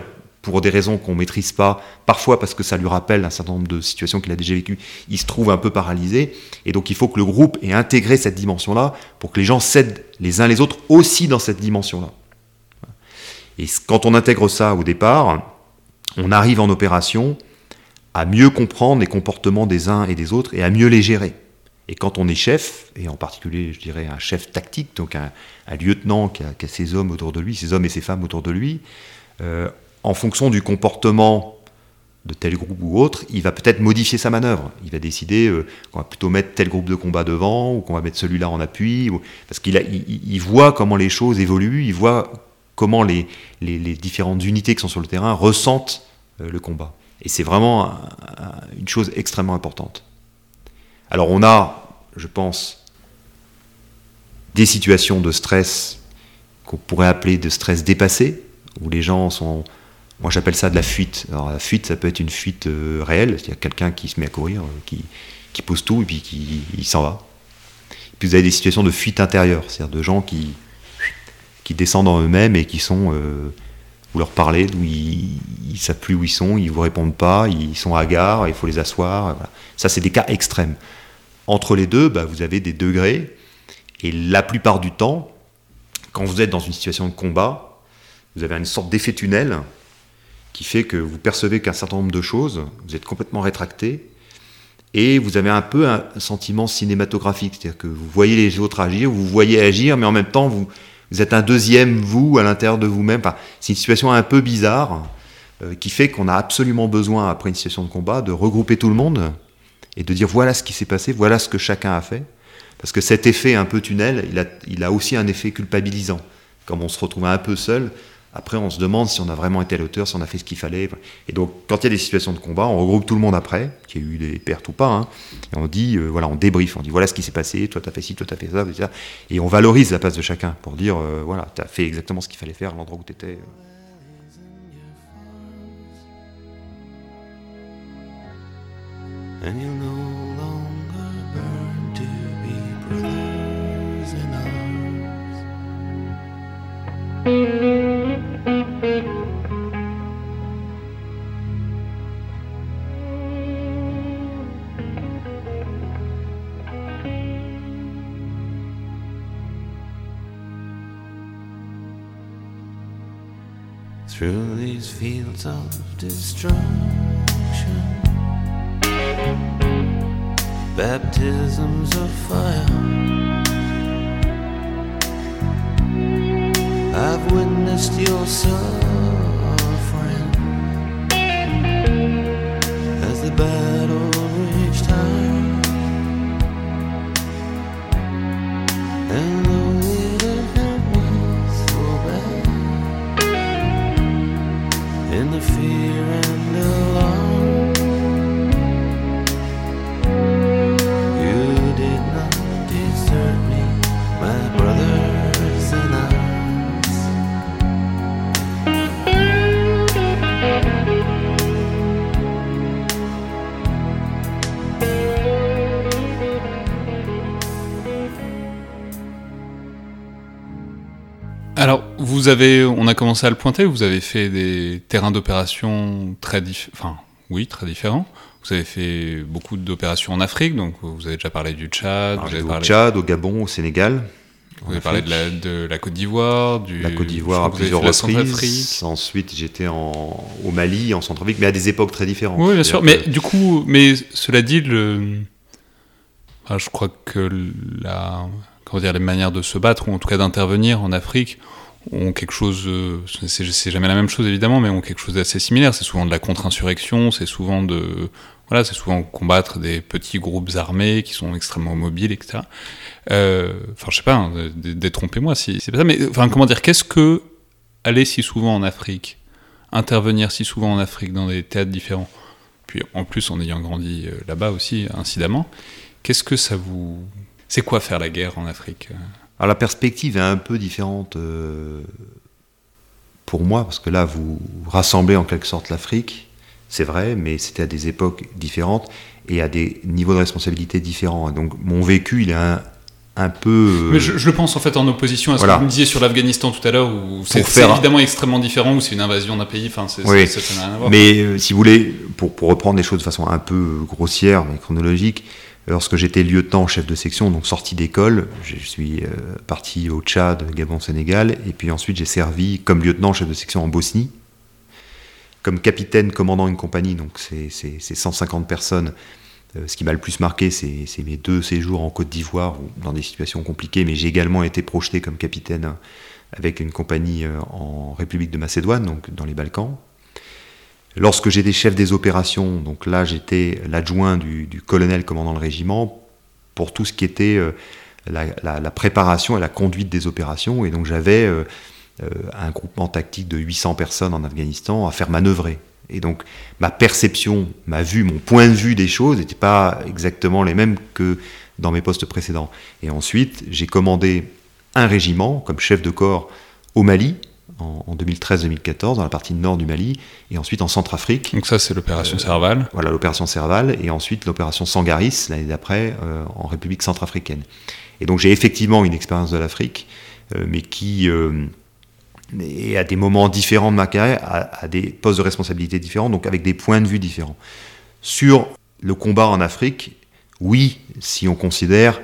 pour des raisons qu'on maîtrise pas, parfois parce que ça lui rappelle un certain nombre de situations qu'il a déjà vécues, il se trouve un peu paralysé. Et donc il faut que le groupe ait intégré cette dimension-là pour que les gens cèdent les uns les autres aussi dans cette dimension-là. Et quand on intègre ça au départ, on arrive en opération à mieux comprendre les comportements des uns et des autres et à mieux les gérer. Et quand on est chef, et en particulier, je dirais, un chef tactique, donc un, lieutenant qui a, ses hommes autour de lui, ses hommes et ses femmes autour de lui, euh, en fonction du comportement de tel groupe ou autre, il va peut-être modifier sa manœuvre. Il va décider euh, qu'on va plutôt mettre tel groupe de combat devant ou qu'on va mettre celui-là en appui, parce qu'il il, voit comment les choses évoluent, il voit comment les, les, différentes unités qui sont sur le terrain ressentent euh, le combat. Et c'est vraiment une chose extrêmement importante. Alors on a, je pense, des situations de stress qu'on pourrait appeler de stress dépassé, où les gens sont moi, j'appelle ça de la fuite. Alors, la fuite, ça peut être une fuite euh, réelle, c'est-à-dire quelqu'un qui se met à courir, euh, qui, qui, pose tout et puis qui il s'en va. puis, vous avez des situations de fuite intérieure, c'est-à-dire de gens qui, qui descendent en eux-mêmes et qui sont. Euh, vous leur parlez, d'où ils ne savent plus où ils sont, ils ne vous répondent pas, ils sont hagards, il faut les asseoir. Ça, c'est des cas extrêmes. Entre les deux, bah, vous avez des degrés. Et la plupart du temps, quand vous êtes dans une situation de combat, vous avez une sorte d'effet tunnel qui fait que vous percevez qu'un certain nombre de choses, vous êtes complètement rétracté, et vous avez un peu un sentiment cinématographique, c'est-à-dire que vous voyez les autres agir, vous voyez agir, mais en même temps, vous, êtes un deuxième vous à l'intérieur de vous-même. C'est une situation un peu bizarre euh, qui fait qu'on a absolument besoin, après une situation de combat, de regrouper tout le monde et de dire voilà ce qui s'est passé, voilà ce que chacun a fait. Parce que cet effet un peu tunnel, il a, il a aussi un effet culpabilisant. Comme on se retrouve un peu seul, après, on se demande si on a vraiment été à l'auteur, si on a fait ce qu'il fallait. Et donc, quand il y a des situations de combat, on regroupe tout le monde après, qu'il y a eu des pertes ou pas, hein, et on dit, euh, voilà, on débrief, on dit, voilà ce qui s'est passé, toi t'as fait ci, toi t'as fait ça, etc. Et on valorise la place de chacun pour dire, euh, voilà, t'as fait exactement ce qu'il fallait faire à l'endroit où t'étais. And through these fields of destruction. Baptisms of fire just your son. Vous avez, on a commencé à le pointer, vous avez fait des terrains d'opération très enfin, oui, très différents. Vous avez fait beaucoup d'opérations en Afrique, donc vous avez déjà parlé du Tchad. vous avez au Tchad, au Gabon, au Sénégal. Vous avez parlé de la, de la, Côte d'Ivoire, du la Côte d'Ivoire à plusieurs reprises. Ensuite, j'étais au Mali, en Centrafrique, mais à des époques très différentes. Oui, bien sûr. Mais du coup, mais cela dit, le, je crois que la, comment dire, les manières de se battre ou en tout cas d'intervenir en Afrique ont quelque chose, euh, c'est jamais la même chose évidemment, mais ont quelque chose d'assez similaire. C'est souvent de la contre-insurrection, c'est souvent de, voilà, c'est souvent combattre des petits groupes armés qui sont extrêmement mobiles, etc. Euh, enfin, je sais pas, hein, détrompez-moi si c'est pas ça, mais enfin, comment dire, qu'est-ce que aller si souvent en Afrique, intervenir si souvent en Afrique dans des théâtres différents, puis en plus en ayant grandi euh, là-bas aussi incidemment, qu'est-ce que ça vous, c'est quoi faire la guerre en Afrique alors la perspective est un peu différente euh, pour moi, parce que là, vous rassemblez en quelque sorte l'Afrique, c'est vrai, mais c'était à des époques différentes et à des niveaux de responsabilité différents. Donc mon vécu, il est un, un peu... Mais je, le pense en fait en opposition à ce que vous me disiez sur l'Afghanistan tout à l'heure, où c'est évidemment extrêmement différent, où c'est une invasion d'un pays, enfin, c'est, oui. ça n'a rien à voir. Mais euh, si vous voulez, pour, pour, reprendre les choses de façon un peu grossière, mais chronologique, Lorsque j'étais lieutenant chef de section, donc sorti d'école, je suis euh, parti au Tchad, Gabon, Sénégal, et puis ensuite j'ai servi comme lieutenant chef de section en Bosnie, comme capitaine commandant une compagnie, donc c'est 150 personnes. Euh, ce qui m'a le plus marqué, c'est mes deux séjours en Côte d'Ivoire, dans des situations compliquées, mais j'ai également été projeté comme capitaine avec une compagnie euh, en République de Macédoine, donc dans les Balkans, Lorsque j'étais chef des opérations, donc là j'étais l'adjoint du, colonel commandant le régiment pour tout ce qui était euh, la, préparation et la conduite des opérations. Et donc j'avais euh, euh, un groupement tactique de 800 personnes en Afghanistan à faire manœuvrer. Et donc ma perception, ma vue, mon point de vue des choses n'était pas exactement les mêmes que dans mes postes précédents. Et ensuite j'ai commandé un régiment comme chef de corps au Mali, en, 2013-2014 dans la partie nord du Mali et ensuite en Centrafrique. Donc ça c'est l'opération Serval. Voilà l'opération Serval et ensuite l'opération Sangaris l'année d'après euh, en République centrafricaine. Et donc j'ai effectivement une expérience de l'Afrique, euh, mais qui euh, est à des moments différents de ma carrière, à, des postes de responsabilité différents, donc avec des points de vue différents. Sur le combat en Afrique, oui, si on considère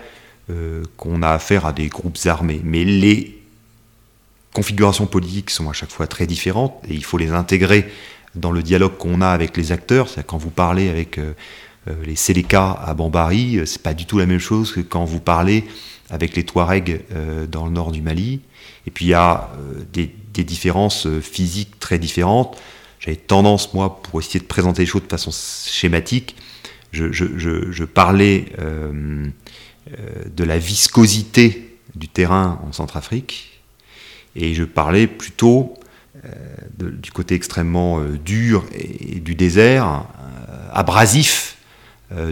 qu'on a affaire à des groupes armés, mais les configurations politiques sont à chaque fois très différentes et il faut les intégrer dans le dialogue qu'on a avec les acteurs. C'est quand vous parlez avec euh, euh, les Séléka à Bambari, euh, c'est pas du tout la même chose que quand vous parlez avec les Touaregs dans le nord du Mali. Et puis il y a des, différences physiques très différentes. J'avais tendance, moi, pour essayer de présenter les choses de façon schématique, je, je parlais de la viscosité du terrain en Centrafrique, et je parlais plutôt euh, du côté extrêmement euh, dur et, du désert, euh, abrasif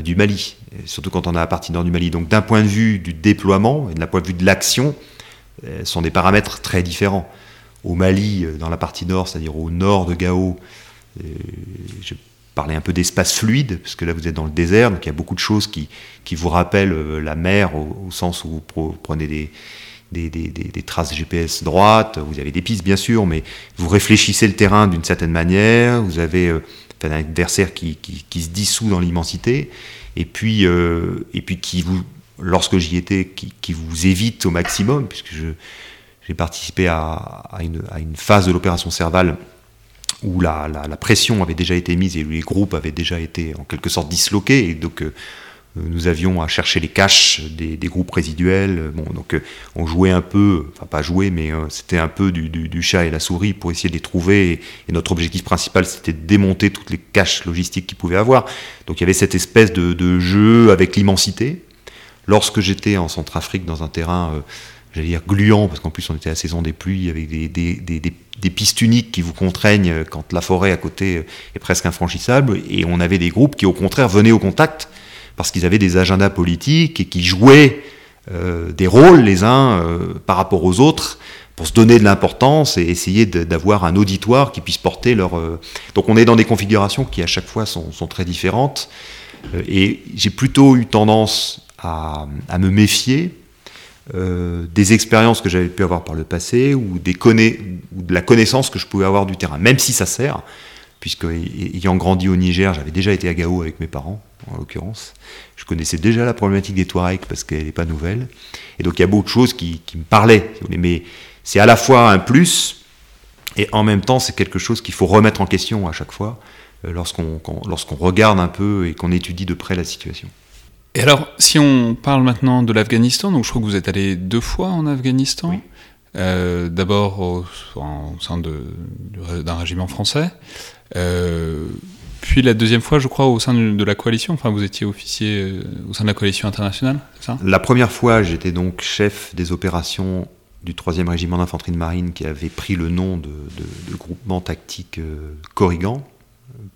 du Mali, surtout quand on a la partie nord du Mali. Donc d'un point de vue du déploiement et d'un point de vue de l'action, ce sont des paramètres très différents. Au Mali, dans la partie nord, c'est-à-dire au nord de Gao, je parlais un peu d'espace fluide, parce que là vous êtes dans le désert, donc il y a beaucoup de choses qui, qui vous rappellent la mer au sens où vous prenez des, des, traces GPS droites, vous avez des pistes bien sûr, mais vous réfléchissez le terrain d'une certaine manière, vous avez euh, un adversaire qui, se dissout dans l'immensité, et puis, euh, et puis qui vous, lorsque j'y étais, qui, vous évite au maximum, puisque j'ai participé à, une, phase de l'opération Serval où la, la, la, pression avait déjà été mise et où les groupes avaient déjà été en quelque sorte disloqués, et donc euh, nous avions à chercher les caches des, groupes résiduels. Bon, donc on jouait un peu, enfin pas jouer, mais c'était un peu du, chat et la souris pour essayer de les trouver. Et, notre objectif principal, c'était de démonter toutes les caches logistiques qu'ils pouvaient avoir. Donc il y avait cette espèce de, jeu avec l'immensité. Lorsque j'étais en Centrafrique dans un terrain j'allais dire gluant, parce qu'en plus on était à la saison des pluies, avec des, des, des, pistes uniques qui vous contraignent quand la forêt à côté est presque infranchissable, et on avait des groupes qui au contraire venaient au contact, parce qu'ils avaient des agendas politiques et qui jouaient euh, des rôles les uns euh, par rapport aux autres, pour se donner de l'importance et essayer d'avoir un auditoire qui puisse porter leur... Euh, donc on est dans des configurations qui à chaque fois sont, très différentes, et j'ai plutôt eu tendance à, me méfier des expériences que j'avais pu avoir par le passé ou, ou de la connaissance que je pouvais avoir du terrain, même si ça sert, puisque ayant grandi au Niger, j'avais déjà été à Gao avec mes parents, en l'occurrence. Je connaissais déjà la problématique des Touaregs parce qu'elle n'est pas nouvelle. Et donc il y a beaucoup de choses qui, me parlaient. Mais c'est à la fois un plus et en même temps c'est quelque chose qu'il faut remettre en question à chaque fois euh, lorsqu'on lorsqu'on regarde un peu et qu'on étudie de près la situation. Et alors, si on parle maintenant de l'Afghanistan, donc je crois que vous êtes allé deux fois en Afghanistan. Euh, d'abord au, sein d'un régiment français, euh, puis la deuxième fois, je crois, au sein de, la coalition. Enfin, vous étiez officier euh, au sein de la coalition internationale, ça? La première fois, j'étais donc chef des opérations du 3e régiment d'infanterie de marine qui avait pris le nom de, groupement tactique Corrigan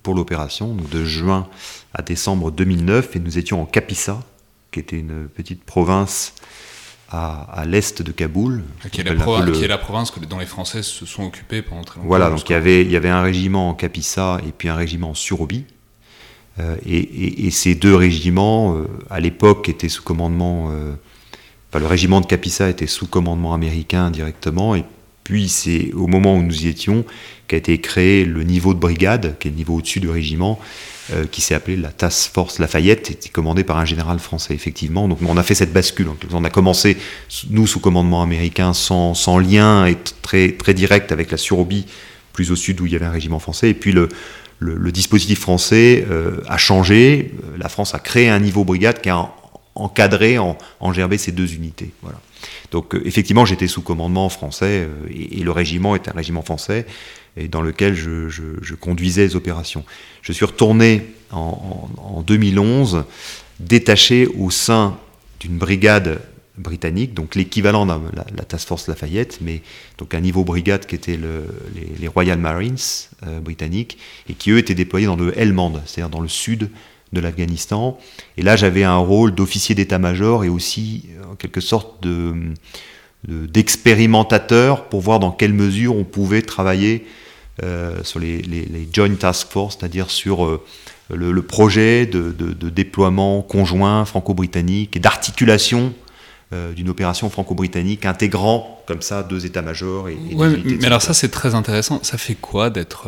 pour l'opération, de juin à décembre 2009, et nous étions en Kapisa, qui était une petite province à, l'est de Kaboul. Qui est, la, province dont les Français se sont occupés pendant très longtemps. Voilà, donc il y, avait, il y avait un régiment en Kapisa et puis un régiment en Surobi. Euh, et, ces deux régiments, euh, à l'époque, étaient sous commandement. Euh, enfin, le régiment de Kapisa était sous commandement américain directement, et puis c'est au moment où nous y étions qu'a été créé le niveau de brigade, qui est le niveau au-dessus du régiment, euh, qui s'est appelé la Task Force Lafayette, était commandé par un général français, effectivement. Donc on a fait cette bascule. On a commencé, nous, sous commandement américain, sans, sans lien et très, très direct avec la Surobie, plus au sud où il y avait un régiment français. Et puis le, le, dispositif français euh, a changé. La France a créé un niveau brigade qui a encadré, en, engerbé ces deux unités. Voilà. Donc euh, effectivement, j'étais sous commandement français et, et, le régiment était un régiment français et dans lequel je, conduisais les opérations. Je suis retourné en, 2011, détaché au sein d'une brigade britannique, donc l'équivalent de la, Task Force Lafayette, mais donc un niveau brigade qui était les, Royal Marines euh, britanniques, et qui eux étaient déployés dans le Helmand, c'est-à-dire dans le sud de l'Afghanistan. Et là, j'avais un rôle d'officier d'état-major et aussi, en quelque sorte, d'expérimentateur pour voir dans quelle mesure on pouvait travailler euh, sur les, Joint Task Force, c'est-à-dire sur euh, le, projet de, déploiement conjoint franco-britannique et d'articulation euh, d'une opération franco-britannique intégrant comme ça deux états-majors. Et, mais, alors ça c'est très intéressant. Ça fait quoi d'être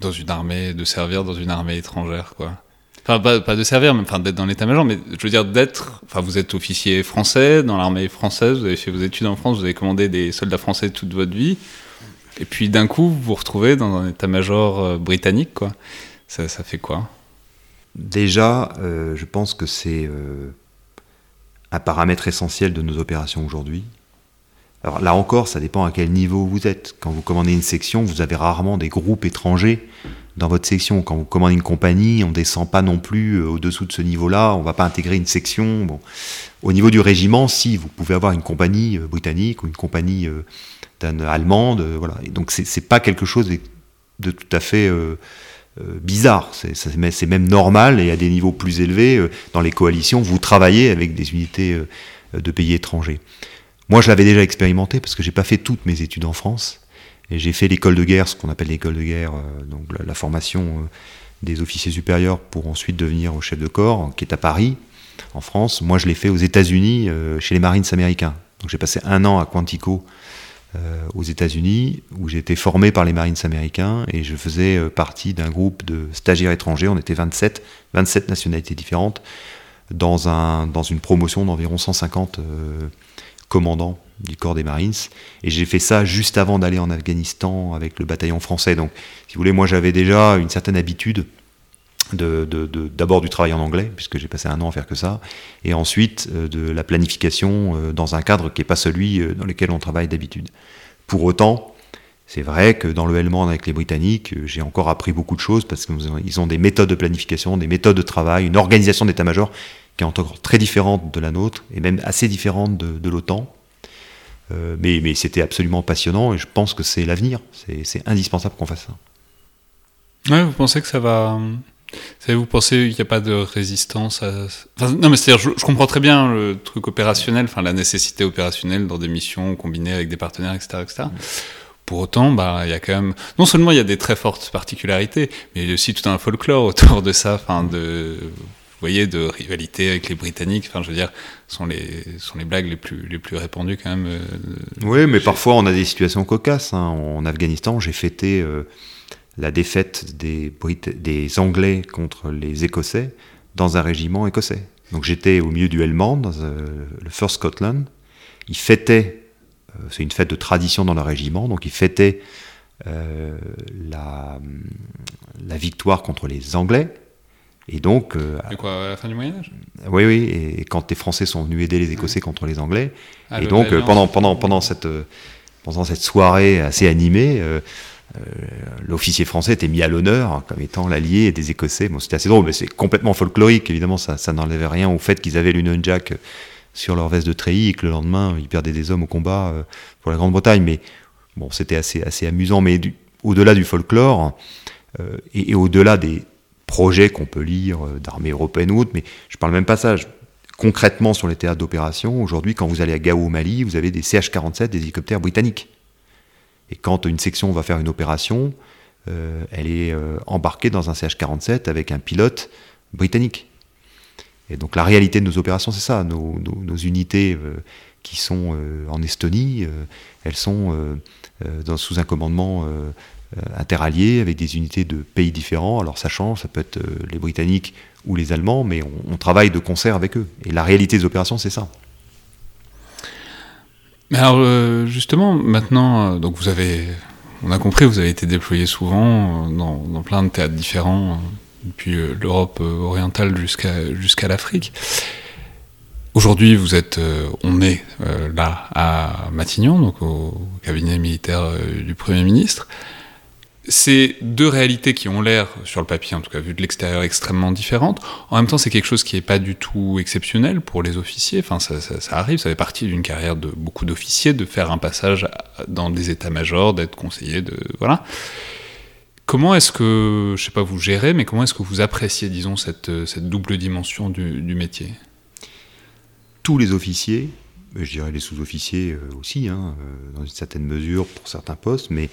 dans une armée, de servir dans une armée étrangère quoi? Enfin, pas, de servir, mais enfin, d'être dans l'état-major, mais je veux dire d'être. Enfin, vous êtes officier français dans l'armée française, vous avez fait vos études en France, vous avez commandé des soldats français toute votre vie. Et puis d'un coup, vous vous retrouvez dans un état-major euh, britannique, quoi. Ça, fait quoi? Déjà, euh, je pense que c'est euh, un paramètre essentiel de nos opérations aujourd'hui. Alors là encore, ça dépend à quel niveau vous êtes. Quand vous commandez une section, vous avez rarement des groupes étrangers dans votre section. Quand vous commandez une compagnie, on ne descend pas non plus au-dessous de ce niveau-là. On ne va pas intégrer une section. Bon. Au niveau du régiment, si, vous pouvez avoir une compagnie britannique ou une compagnie allemande. Voilà. Et donc c'est pas quelque chose de, tout à fait euh, euh, bizarre. C'est même normal et à des niveaux plus élevés, euh, dans les coalitions, vous travaillez avec des unités de pays étrangers. Moi, je l'avais déjà expérimenté parce que j'ai pas fait toutes mes études en France. Et j'ai fait l'école de guerre, ce qu'on appelle l'école de guerre, donc la, formation des officiers supérieurs pour ensuite devenir chef de corps, qui est à Paris, en France. Moi, je l'ai fait aux États-Unis, chez les Marines américains. Donc j'ai passé un an à Quantico euh, aux États-Unis, où j'ai été formé par les Marines américains et je faisais euh, partie d'un groupe de stagiaires étrangers. On était 27, 27 nationalités différentes, dans, un, dans une promotion d'environ 150 euh, commandants du corps des Marines. Et j'ai fait ça juste avant d'aller en Afghanistan avec le bataillon français. Donc, si vous voulez, moi j'avais déjà une certaine habitude d'abord du travail en anglais, puisque j'ai passé un an à faire que ça, et ensuite de la planification dans un cadre qui n'est pas celui dans lequel on travaille d'habitude. Pour autant, c'est vrai que dans le Hellman avec les Britanniques, euh, j'ai encore appris beaucoup de choses parce qu'ils ont des méthodes de planification, des méthodes de travail, une organisation d'état-major qui est encore très différente de la nôtre et même assez différente de, l'OTAN. Euh, mais, mais c'était absolument passionnant et je pense que c'est l'avenir. C'est indispensable qu'on fasse ça. Ouais, vous pensez que ça va. Vous pensez qu'il n'y a pas de résistance à... Non, mais c'est-à-dire, je, comprends très bien le truc opérationnel, enfin la nécessité opérationnelle dans des missions combinées avec des partenaires, etc. etc. Pour autant, bah, il y a quand même, non seulement il y a des très fortes particularités, mais il y a aussi tout un folklore autour de ça, enfin, de, vous voyez, de rivalité avec les Britanniques, enfin, je veux dire, sont les, sont les blagues les plus, les plus répandues quand même. Euh, oui, mais parfois on a des situations cocasses. Hein. En Afghanistan, j'ai fêté euh, la défaite des, des Anglais contre les Écossais dans un régiment écossais. Donc j'étais au milieu du Helmand, dans euh, le First Scotland. Ils fêtaient euh, c'est une fête de tradition dans le régiment, donc ils fêtaient euh, la, la, victoire contre les Anglais. Et donc. Euh, quoi, à la fin du Moyen-Âge? Oui, oui, et, quand les Français sont venus aider les Écossais contre les Anglais. Ah, et donc, pendant, pendant, pendant, cette, pendant cette soirée assez animée, l'officier français était mis à l'honneur comme étant l'allié des Écossais. Bon, c'était assez drôle, mais c'est complètement folklorique, évidemment, ça, n'enlevait rien au fait qu'ils avaient l'Union Jack sur leur veste de treillis et que le lendemain, ils perdaient des hommes au combat euh, pour la Grande-Bretagne. Mais bon, c'était assez, assez amusant. Mais au-delà du folklore euh, et, au-delà des projets qu'on peut lire euh, d'armée européenne ou autre, mais je parle même pas ça. concrètement, sur les théâtres d'opération, aujourd'hui, quand vous allez à Gao au Mali, vous avez des CH-47, des hélicoptères britanniques. Et quand une section va faire une opération, elle est embarquée dans un CH-47 avec un pilote britannique. Et donc la réalité de nos opérations, c'est ça. Nos, unités euh, qui sont euh, en Estonie, euh, elles sont sous un commandement interallié avec des unités de pays différents. Alors ça change, ça peut être les Britanniques ou les Allemands, mais on, travaille de concert avec eux. Et la réalité des opérations, c'est ça. Mais alors justement, maintenant, donc vous avez, on a compris, vous avez été déployé souvent dans, dans plein de théâtres différents depuis euh, l'Europe euh, orientale jusqu'à jusqu'à l'Afrique. Aujourd'hui, vous êtes, euh, on est là à Matignon, donc au cabinet militaire du Premier ministre. C'est deux réalités qui ont l'air, sur le papier en tout cas vu de l'extérieur, extrêmement différentes. En même temps, c'est quelque chose qui n'est pas du tout exceptionnel pour les officiers. Enfin, ça, arrive, ça fait partie d'une carrière de beaucoup d'officiers de faire un passage dans des états-majors, d'être conseiller, de voilà. Comment est-ce que, je sais pas, vous gérez, mais comment est-ce que vous appréciez, disons, cette, double dimension du, métier? Tous les officiers, je dirais les sous-officiers euh, aussi, hein, euh, dans une certaine mesure pour certains postes, mais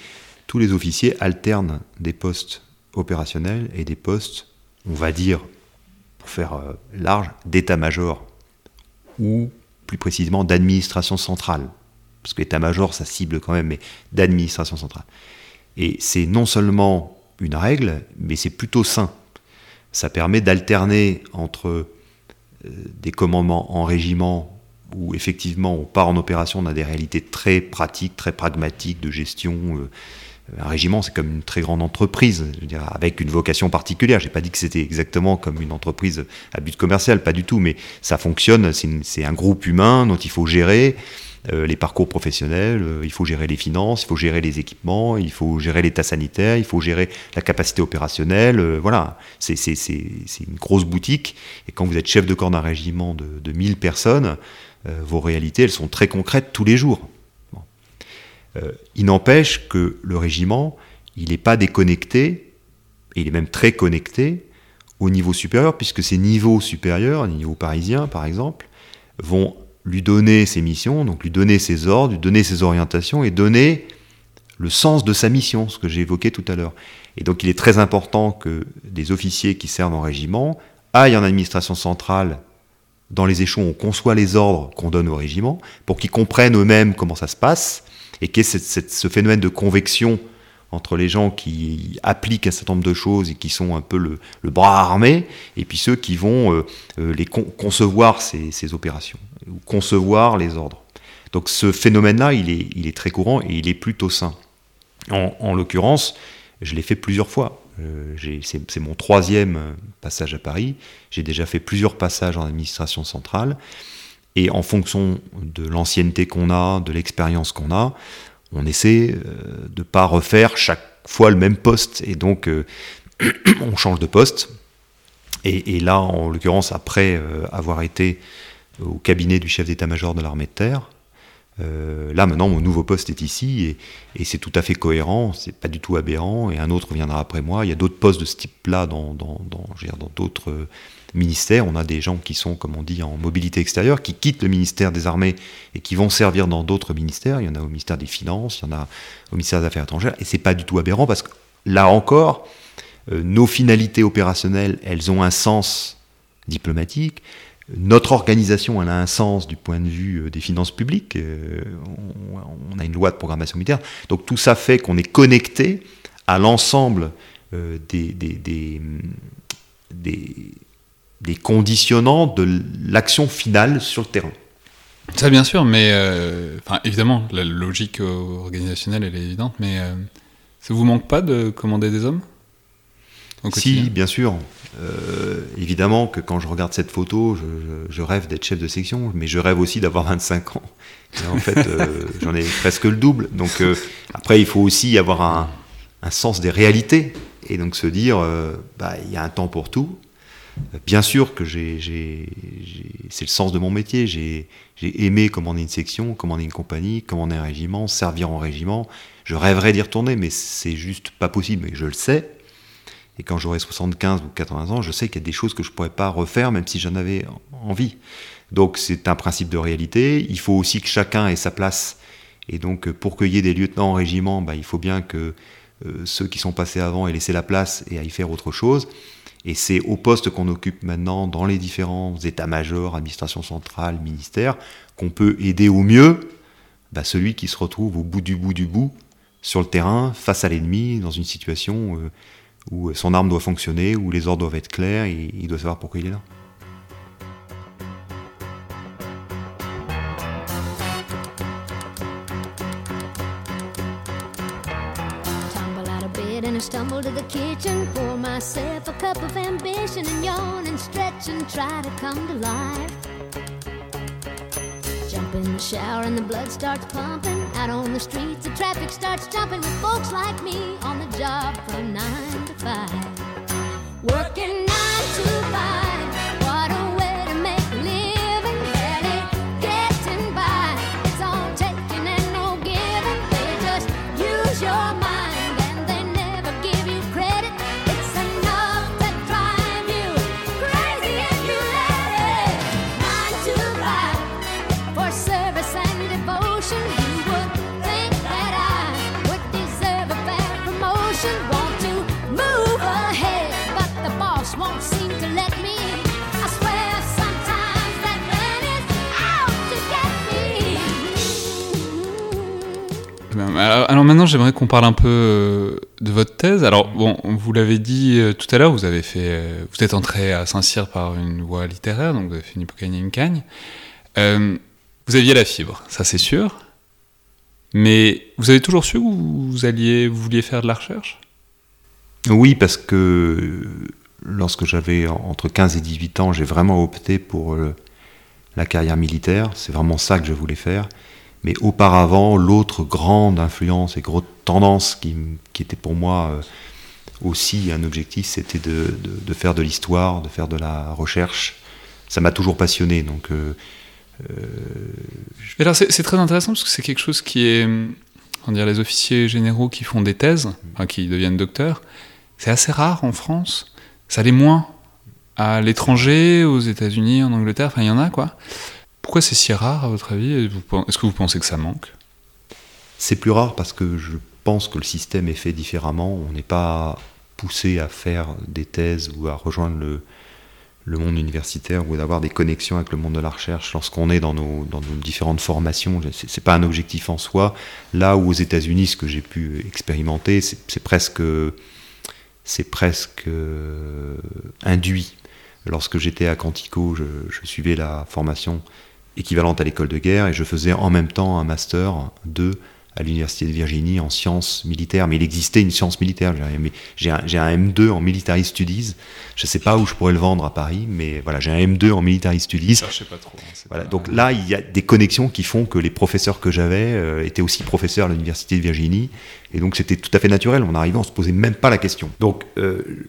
tous les officiers alternent des postes opérationnels et des postes, on va dire, pour faire euh, large, d'état-major ou plus précisément d'administration centrale. Parce que état-major, ça cible quand même, mais d'administration centrale. Et c'est non seulement une règle, mais c'est plutôt sain. Ça permet d'alterner entre euh, des commandements en régiment où effectivement on part en opération, on a des réalités très pratiques, très pragmatiques de gestion. Euh, un régiment, c'est comme une très grande entreprise, je veux dire, avec une vocation particulière. J'ai pas dit que c'était exactement comme une entreprise à but commercial, pas du tout, mais ça fonctionne. C'est un groupe humain dont il faut gérer. Euh, les parcours professionnels, euh, il faut gérer les finances, il faut gérer les équipements, il faut gérer l'état sanitaire, il faut gérer la capacité opérationnelle. Euh, voilà, c'est une grosse boutique. Et quand vous êtes chef de corps d'un régiment de, de 1000 personnes, vos réalités, elles sont très concrètes tous les jours. Il n'empêche que le régiment, il n'est pas déconnecté, et il est même très connecté au niveau supérieur, puisque ces niveaux supérieurs, les niveaux parisiens par exemple, vont lui donner ses missions, donc lui donner ses ordres, lui donner ses orientations et donner le sens de sa mission, ce que j'ai évoqué tout à l'heure. Et donc il est très important que des officiers qui servent en régiment aillent en administration centrale dans les échelons on conçoit les ordres qu'on donne au régiment, pour qu'ils comprennent eux-mêmes comment ça se passe, et ait ce phénomène de convection entre les gens qui appliquent un certain nombre de choses et qui sont un peu le, bras armé, et puis ceux qui vont euh, euh, les concevoir ces, opérations, ou concevoir les ordres. Donc ce phénomène-là, il est, il est, très courant et il est plutôt sain. En, l'occurrence, je l'ai fait plusieurs fois. c'est mon troisième passage à Paris. J'ai déjà fait plusieurs passages en administration centrale. Et en fonction de l'ancienneté qu'on a, de l'expérience qu'on a, on essaie de ne pas refaire chaque fois le même poste. Et donc, [clears throat] on change de poste. Et, là, en l'occurrence, après avoir été au cabinet du chef d'état-major de l'armée de terre, euh, là maintenant mon nouveau poste est ici et, c'est tout à fait cohérent, c'est pas du tout aberrant et un autre viendra après moi. Il y a d'autres postes de ce type-là dans d'autres euh, ministères. On a des gens qui sont, comme on dit, en mobilité extérieure, qui quittent le ministère des Armées et qui vont servir dans d'autres ministères. Il y en a au ministère des Finances, il y en a au ministère des Affaires étrangères et c'est pas du tout aberrant parce que là encore, euh, nos finalités opérationnelles, elles ont un sens diplomatique, notre organisation, elle a un sens du point de vue euh, des finances publiques. Euh, on, a une loi de programmation militaire. Donc tout ça fait qu'on est connecté à l'ensemble euh, des, des, des, conditionnants de l'action finale sur le terrain. Ça, bien sûr, mais évidemment, la logique organisationnelle, elle est évidente, mais ça vous manque pas de commander des hommes si, bien sûr. Euh, évidemment que quand je regarde cette photo, je, rêve d'être chef de section, mais je rêve aussi d'avoir 25 ans. en fait, euh, [laughs] j'en ai presque le double. Donc euh, après, il faut aussi avoir un, sens des réalités et donc se dire, bah, il y a un temps pour tout. Bien sûr que j'ai, c'est le sens de mon métier. J'ai, aimé commander une section, commander une compagnie, commander un régiment, servir en régiment. Je rêverais d'y retourner, mais c'est juste pas possible. Mais je le sais. Et quand j'aurai 75 ou 80 ans, je sais qu'il y a des choses que je ne pourrais pas refaire, même si j'en avais envie. Donc c'est un principe de réalité. Il faut aussi que chacun ait sa place. Et donc pour qu'il y ait des lieutenants en régiment, bah, il faut bien que euh, ceux qui sont passés avant aient laissé la place et aillent faire autre chose. Et c'est au poste qu'on occupe maintenant dans les différents états-majors, administration centrale, ministère, qu'on peut aider au mieux bah, celui qui se retrouve au bout du bout du bout, sur le terrain, face à l'ennemi, dans une situation euh, où son arme doit fonctionner, où les ordres doivent être clairs, et il doit savoir pourquoi il est là. stumble to the kitchen, pour myself a cup of ambition and yawn and stretch and try to come to life. Jump in the shower and the blood starts pumping. Out on the streets, the traffic starts jumping with folks like me on the job from nine to five. Working Alors, maintenant, j'aimerais qu'on parle un peu euh, de votre thèse. Alors bon, vous l'avez dit euh, tout à l'heure, vous avez fait, euh, vous êtes entré à Saint-Cyr par une voie littéraire, donc vous avez fait une Hippocagne et une Cagne. vous aviez la fibre, ça c'est sûr. Mais vous avez toujours su que vous alliez, vous vouliez faire de la recherche? Oui, parce que lorsque j'avais entre 15 et 18 ans, j'ai vraiment opté pour la carrière militaire. C'est vraiment ça que je voulais faire. Mais auparavant, l'autre grande influence et grosse tendance qui, était pour moi euh, aussi un objectif, c'était de, faire de l'histoire, de faire de la recherche. Ça m'a toujours passionné. Donc, euh, euh, c'est très intéressant parce que c'est quelque chose qui est, on dire, les officiers généraux qui font des thèses, qui deviennent docteurs, c'est assez rare en France. Ça l'est moins à l'étranger, aux États-Unis, en Angleterre. Enfin, il y en a quoi. Pourquoi c'est si rare à votre avis? Est-ce que vous pensez que ça manque? C'est plus rare parce que je pense que le système est fait différemment. On n'est pas poussé à faire des thèses ou à rejoindre le, le monde universitaire ou d'avoir des connexions avec le monde de la recherche lorsqu'on est dans nos, dans différentes formations. Ce n'est pas un objectif en soi. Là où aux États-Unis, ce que j'ai pu expérimenter, c'est presque, presque euh, induit. Lorsque j'étais à Quantico, je, je, suivais la formation équivalente à l'école de guerre et je faisais en même temps un master 2 à l'université de Virginie en sciences militaires, mais il existait une science militaire. J'ai un, un, M2 en military studies. Je ne sais pas où je pourrais le vendre à Paris, mais voilà, j'ai un M2 en military studies. Je pas trop. Hein, voilà, donc là, il y a des connexions qui font que les professeurs que j'avais euh, étaient aussi professeurs à l'université de Virginie, et donc c'était tout à fait naturel. On arrivait, on se posait même pas la question. Donc euh,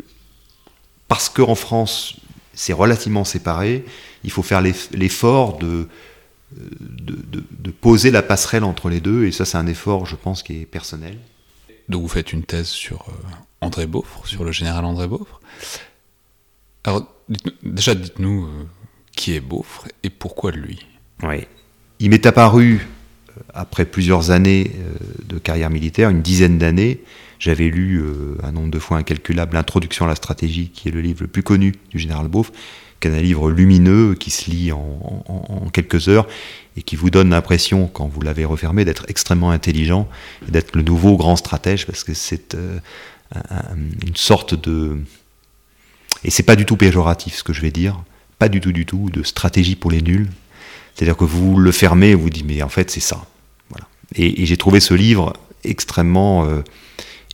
parce qu'en France, c'est relativement séparé, il faut faire l'effort de de, poser la passerelle entre les deux, et ça c'est un effort, je pense, qui est personnel. Donc vous faites une thèse sur euh, André Beaufre, sur le général André Beaufre. Alors déjà dites-nous euh, qui est Beaufre et pourquoi lui? Oui. Il m'est apparu, euh, après plusieurs années de carrière militaire, une dizaine d'années, j'avais lu un nombre de fois incalculable L'introduction à la stratégie, qui est le livre le plus connu du général Beaufre, un livre lumineux qui se lit en, quelques heures et qui vous donne l'impression, quand vous l'avez refermé, d'être extrêmement intelligent et d'être le nouveau grand stratège parce que c'est euh, une sorte de. Et c'est pas du tout péjoratif ce que je vais dire, pas du tout, du tout, de stratégie pour les nuls. C'est-à-dire que vous le fermez et vous dites, mais en fait, c'est ça. Voilà. Et, j'ai trouvé ce livre extrêmement euh,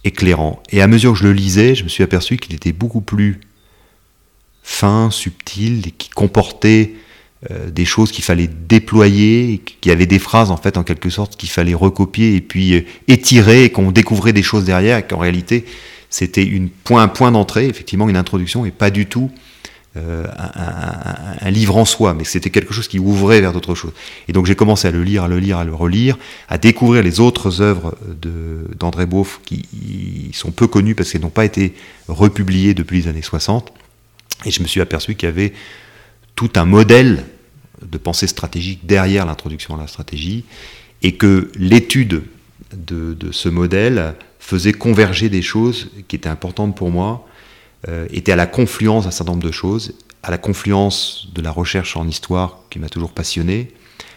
éclairant. Et à mesure que je le lisais, je me suis aperçu qu'il était beaucoup plus fin, subtil, et qui comportait euh, des choses qu'il fallait déployer, qui avait des phrases en fait en quelque sorte qu'il fallait recopier et puis euh, étirer, et qu'on découvrait des choses derrière, et qu'en réalité c'était une point, un point d'entrée, effectivement une introduction, et pas du tout euh, un, livre en soi, mais c'était quelque chose qui ouvrait vers d'autres choses. Et donc j'ai commencé à le lire, à le lire, à le relire, à découvrir les autres œuvres d'André Beauf qui sont peu connues parce qu'elles n'ont pas été republiées depuis les années 60. Et je me suis aperçu qu'il y avait tout un modèle de pensée stratégique derrière l'introduction à la stratégie, et que l'étude de, ce modèle faisait converger des choses qui étaient importantes pour moi, euh, était à la confluence d'un certain nombre de choses, à la confluence de la recherche en histoire qui m'a toujours passionné,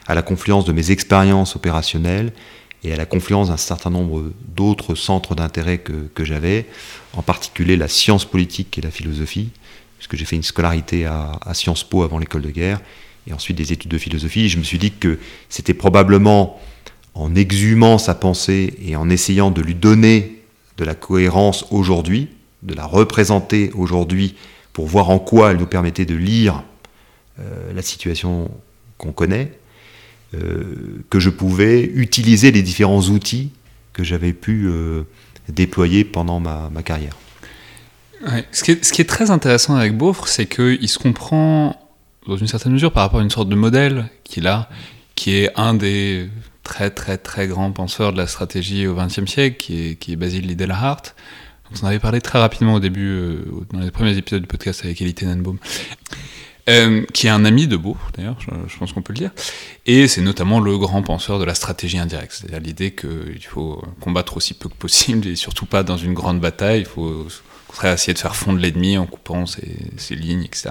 à la confluence de mes expériences opérationnelles et à la confluence d'un certain nombre d'autres centres d'intérêt que, que j'avais, en particulier la science politique et la philosophie, puisque j'ai fait une scolarité à, Sciences Po avant l'école de guerre, et ensuite des études de philosophie. Je me suis dit que c'était probablement en exhumant sa pensée et en essayant de lui donner de la cohérence aujourd'hui, de la représenter aujourd'hui pour voir en quoi elle nous permettait de lire euh, la situation qu'on connaît, euh, que je pouvais utiliser les différents outils que j'avais pu euh, déployer pendant ma carrière. Ce, qui est, très intéressant avec Beaufre, c'est qu'il se comprend dans une certaine mesure par rapport à une sorte de modèle qu'il a, qui est un des très très très grands penseurs de la stratégie au XXe siècle, qui est, qui est Basil Liddell-Hart. On en avait parlé très rapidement au début, euh, dans les premiers épisodes du podcast avec Elie Tenenbaum. Euh, qui est un ami de Beaufre, d'ailleurs, je, pense qu'on peut le dire, et c'est notamment le grand penseur de la stratégie indirecte, c'est-à-dire l'idée qu'il faut combattre aussi peu que possible, et surtout pas dans une grande bataille, il faut contraire essayer de faire fondre l'ennemi en coupant ses, lignes, etc.,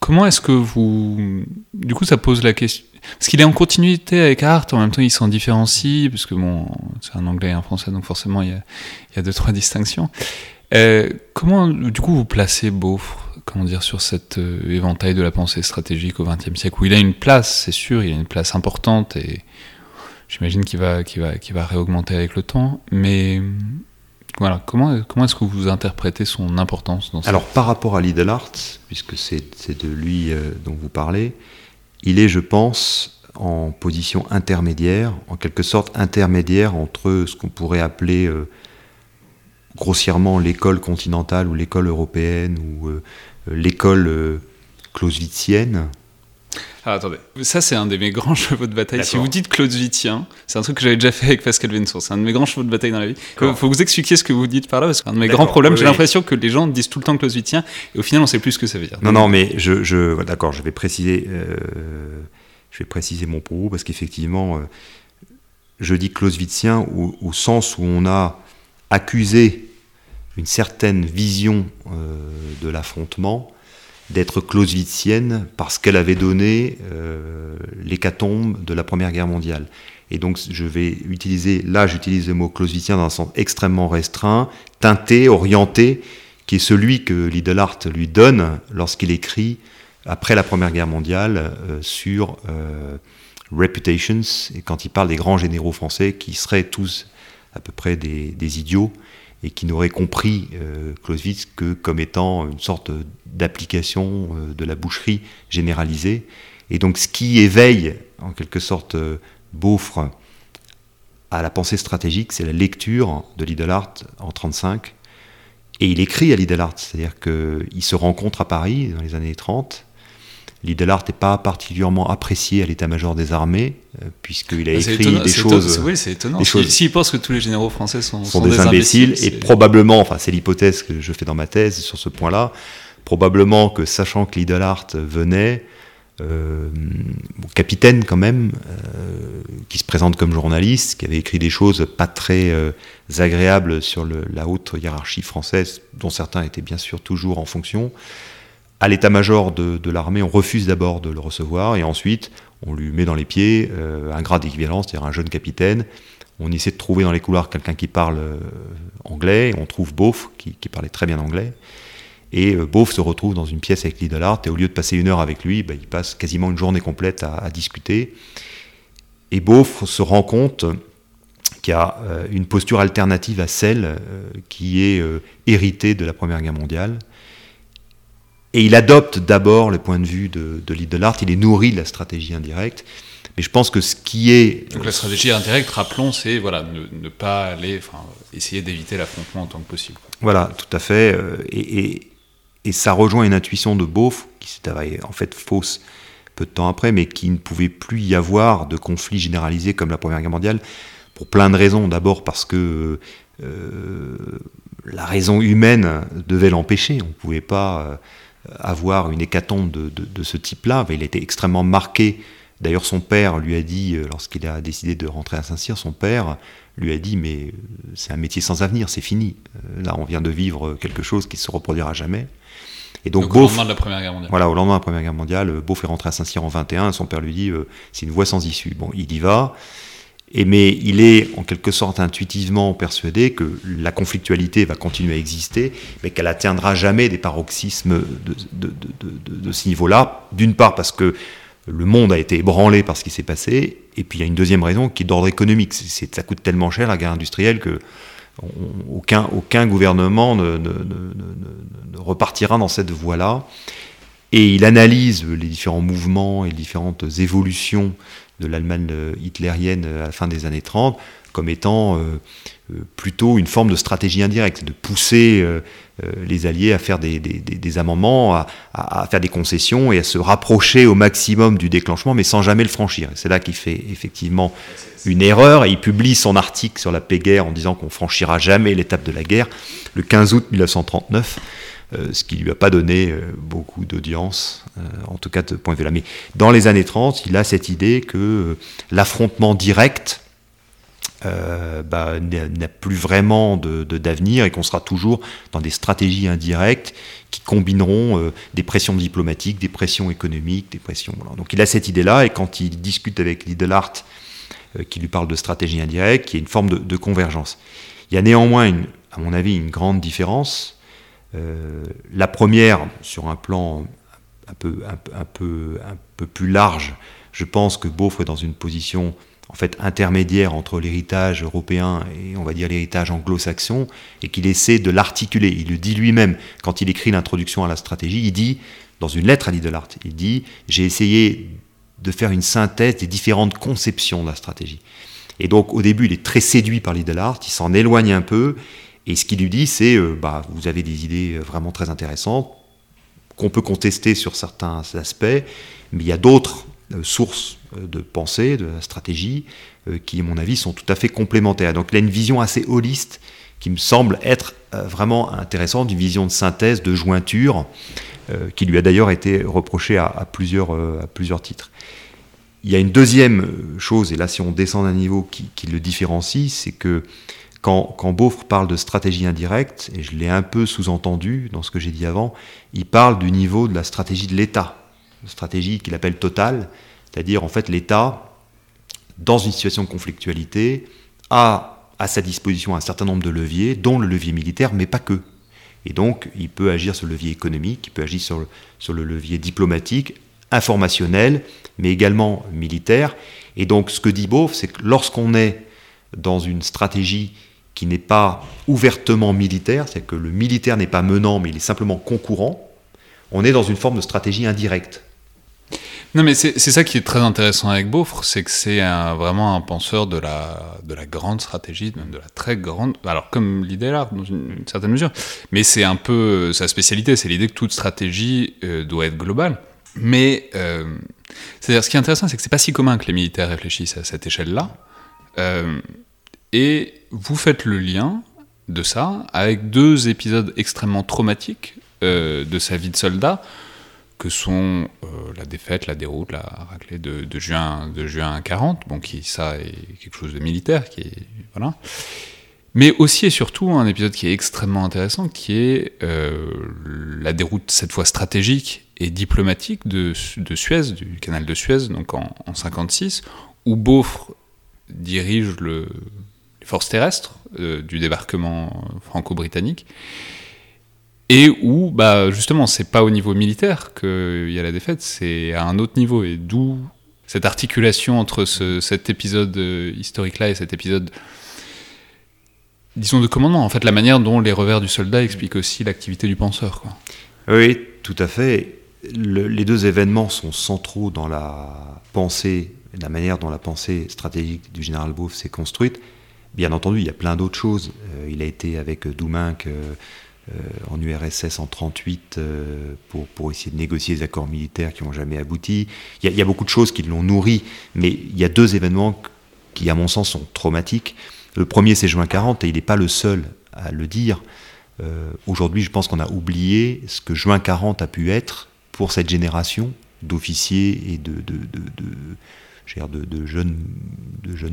Comment est-ce que vous... Du coup, ça pose la question... Parce qu'il est en continuité avec Hart, en même temps il s'en différencie, parce que bon, c'est un anglais et un français, donc forcément il y a, il y a deux, trois distinctions. Euh, comment, du coup, vous placez Beaufre comment dire, sur cet euh, éventail de la pensée stratégique au XXe siècle, où il a une place, c'est sûr, il a une place importante, et j'imagine qu'il va, qu'il va, qu'il va réaugmenter avec le temps, mais voilà, comment, est-ce que vous interprétez son importance dans Alors, par rapport à Lidl puisque c'est de lui euh, dont vous parlez, il est, je pense, en position intermédiaire, en quelque sorte intermédiaire entre ce qu'on pourrait appeler euh, grossièrement l'école continentale ou l'école européenne ou euh, l'école clausewitzienne, ah, attendez, ça c'est un de mes grands [laughs] chevaux de bataille. Si vous dites Claudewitzien, c'est un truc que j'avais déjà fait avec Pascal Venson, c'est un de mes grands chevaux de bataille dans la vie. Il faut vous expliquer ce que vous dites par là, parce qu'un de mes grands problèmes, j'ai l'impression que les gens disent tout le temps Claudewitzien, et au final on sait plus ce que ça veut dire. Non, non, mais je, je d'accord, je vais préciser, euh, je vais préciser mon propos, parce qu'effectivement, euh, je dis Claudewitzien au, au, sens où on a accusé une certaine vision euh, de l'affrontement d'être clausewitzienne parce qu'elle avait donné euh, l'hécatombe de la Première Guerre mondiale. Et donc je vais utiliser, là j'utilise le mot clausewitzien dans un sens extrêmement restreint, teinté, orienté, qui est celui que Lidlart lui donne lorsqu'il écrit après la Première Guerre mondiale euh, sur euh, reputations, et quand il parle des grands généraux français qui seraient tous à peu près des, idiots et qui n'auraient compris euh, Clausewitz que comme étant une sorte d'application euh, de la boucherie généralisée. Et donc ce qui éveille en quelque sorte euh, Beaufre à la pensée stratégique, c'est la lecture de Art en 1935. Et il écrit à Art, c'est-à-dire qu'il se rencontre à Paris dans les années 30 Art n'est pas particulièrement apprécié à l'état-major des armées, euh, puisqu'il a ah, écrit des choses. Oui, c'est étonnant. S'il pense que tous les généraux français sont, sont, des, imbéciles, et probablement, enfin, c'est l'hypothèse que je fais dans ma thèse sur ce point-là, probablement que sachant que Art venait, euh, capitaine quand même, euh, qui se présente comme journaliste, qui avait écrit des choses pas très agréables sur le, la haute hiérarchie française, dont certains étaient bien sûr toujours en fonction à l'état-major de, l'armée, on refuse d'abord de le recevoir et ensuite on lui met dans les pieds euh, un grade d'équivalence, c'est-à-dire un jeune capitaine. On essaie de trouver dans les couloirs quelqu'un qui parle euh, anglais, on trouve Beauf qui, parlait très bien anglais. Et euh, Beauf se retrouve dans une pièce avec Lidlart et au lieu de passer une heure avec lui, bah, il passe quasiment une journée complète à, discuter. Et Beauf se rend compte qu'il y a une posture alternative à celle qui est héritée de la Première Guerre mondiale et il adopte d'abord le point de vue de, de l'art, il est nourri de la stratégie indirecte. Mais je pense que ce qui est. Donc la stratégie indirecte, rappelons, c'est voilà, ne, pas aller, enfin, essayer d'éviter l'affrontement en tant que possible. Voilà, tout à fait. Euh, et, et, ça rejoint une intuition de Beauf, qui s'est en fait fausse peu de temps après, mais qui ne pouvait plus y avoir de conflit généralisé comme la Première Guerre mondiale, pour plein de raisons. D'abord parce que euh, la raison humaine devait l'empêcher. On ne pouvait pas. Euh, avoir une hécatombe de, ce type-là. Il était extrêmement marqué. D'ailleurs, son père lui a dit, euh, lorsqu'il a décidé de rentrer à Saint-Cyr, son père lui a dit Mais euh, c'est un métier sans avenir, c'est fini. Euh, là, on vient de vivre quelque chose qui se reproduira jamais. Et donc, au lendemain de la Première Guerre mondiale. Voilà, au lendemain de la Première Guerre mondiale, Beauf est rentré à Saint-Cyr en 21, son père lui dit C'est une voie sans issue. Bon, il y va. Mais il est en quelque sorte intuitivement persuadé que la conflictualité va continuer à exister, mais qu'elle atteindra jamais des paroxysmes de, ce niveau-là. D'une part parce que le monde a été ébranlé par ce qui s'est passé, et puis il y a une deuxième raison qui est d'ordre économique. C'est, ça coûte tellement cher la guerre industrielle que aucun, gouvernement ne, ne, repartira dans cette voie-là. Et il analyse les différents mouvements et les différentes évolutions de l'Allemagne euh, hitlérienne euh, à la fin des années 30 comme étant euh, plutôt une forme de stratégie indirecte, de pousser les Alliés à faire des, amendements, à, faire des concessions et à se rapprocher au maximum du déclenchement, mais sans jamais le franchir. C'est là qu'il fait effectivement une erreur et il publie son article sur la paix guerre en disant qu'on franchira jamais l'étape de la guerre le 15 août 1939. Euh, ce qui lui a pas donné euh, beaucoup d'audience, euh, en tout cas de point de vue là. Mais dans les années 30, il a cette idée que l'affrontement direct bah, n'a plus vraiment d'avenir et qu'on sera toujours dans des stratégies indirectes qui combineront des pressions diplomatiques, des pressions économiques, des pressions. Donc il a cette idée-là et quand il discute avec Lidlart, qui lui parle de stratégie indirecte, il y a une forme de, de convergence. Il y a néanmoins, à mon avis, une grande différence euh, la première, sur un plan un peu, un, peu, un peu plus large, je pense que Beaufort est dans une position en fait intermédiaire entre l'héritage européen et on va dire l'héritage anglo-saxon et qu'il essaie de l'articuler. Il le dit lui-même quand il écrit l'introduction à la stratégie, il dit dans une lettre à Lidlart, il dit j'ai essayé de faire une synthèse des différentes conceptions de la stratégie. Et donc au début, il est très séduit par Lidlart, il s'en éloigne un peu et ce qu'il lui dit, c'est euh, bah, vous avez des idées euh, vraiment très intéressantes, qu'on peut contester sur certains aspects, mais il y a d'autres euh, sources de pensée, de stratégie, qui, à mon avis, sont tout à fait complémentaires. Donc il a une vision assez holiste qui me semble être vraiment intéressante, une vision de synthèse, de jointure, qui lui a d'ailleurs été reprochée à, plusieurs, à plusieurs titres. Il y a une deuxième chose, et là si on descend d'un niveau qui le différencie, c'est que quand, quand parle de stratégie indirecte, et je l'ai un peu sous-entendu dans ce que j'ai dit avant, il parle du niveau de la stratégie de l'État, stratégie qu'il appelle totale, c'est-à-dire en fait l'État, dans une situation de conflictualité, a à sa disposition un certain nombre de leviers, dont le levier militaire, mais pas que. Et donc, il peut agir sur le levier économique, il peut agir sur le, sur le levier diplomatique, informationnel, mais également militaire. Et donc ce que dit Beauf, c'est que lorsqu'on est dans une stratégie qui n'est pas ouvertement militaire, c'est que le militaire n'est pas menant, mais il est simplement concurrent, on est dans une forme de stratégie indirecte. Non, mais c'est ça qui est très intéressant avec Beaufre, c'est que c'est vraiment un penseur de la, de la grande stratégie, même de la très grande. Alors, comme l'idée là, dans une, certaine mesure, mais c'est un peu sa spécialité, c'est l'idée que toute stratégie euh, doit être globale. Mais, euh, c'est-à-dire, ce qui est intéressant, c'est que c'est pas si commun que les militaires réfléchissent à cette échelle-là. Euh, et vous faites le lien de ça avec deux épisodes extrêmement traumatiques de sa vie de soldat que sont euh, la défaite, la déroute, la raclée de, juin, de juin 40, bon, qui ça est quelque chose de militaire, qui est voilà. Mais aussi et surtout un épisode qui est extrêmement intéressant, qui est euh, la déroute cette fois stratégique et diplomatique de, de, Suez, du canal de Suez, donc en, en 56, où Beaufre dirige le, forces terrestres euh, du débarquement franco-britannique et où, bah, justement, c'est pas au niveau militaire qu'il y a la défaite, c'est à un autre niveau, et d'où cette articulation entre cet épisode euh, historique-là et cet épisode, disons, de commandement. En fait, la manière dont les revers du soldat expliquent aussi l'activité du penseur. Quoi. Oui, tout à fait. les deux événements sont centraux dans la pensée, la manière dont la pensée stratégique du général Beauf s'est construite. Bien entendu, il y a plein d'autres choses. Euh, il a été avec Douminc euh, en URSS en 38 euh, pour, pour essayer de négocier des accords militaires qui n'ont jamais abouti. Il y, a, beaucoup de choses qui l'ont nourri, mais il y a deux événements qui, à mon sens, sont traumatiques. Le premier, c'est juin 40, et il n'est pas le seul à le dire. Euh, aujourd'hui, je pense qu'on a oublié ce que juin 40 a pu être pour cette génération d'officiers et de, de, de, de jeunes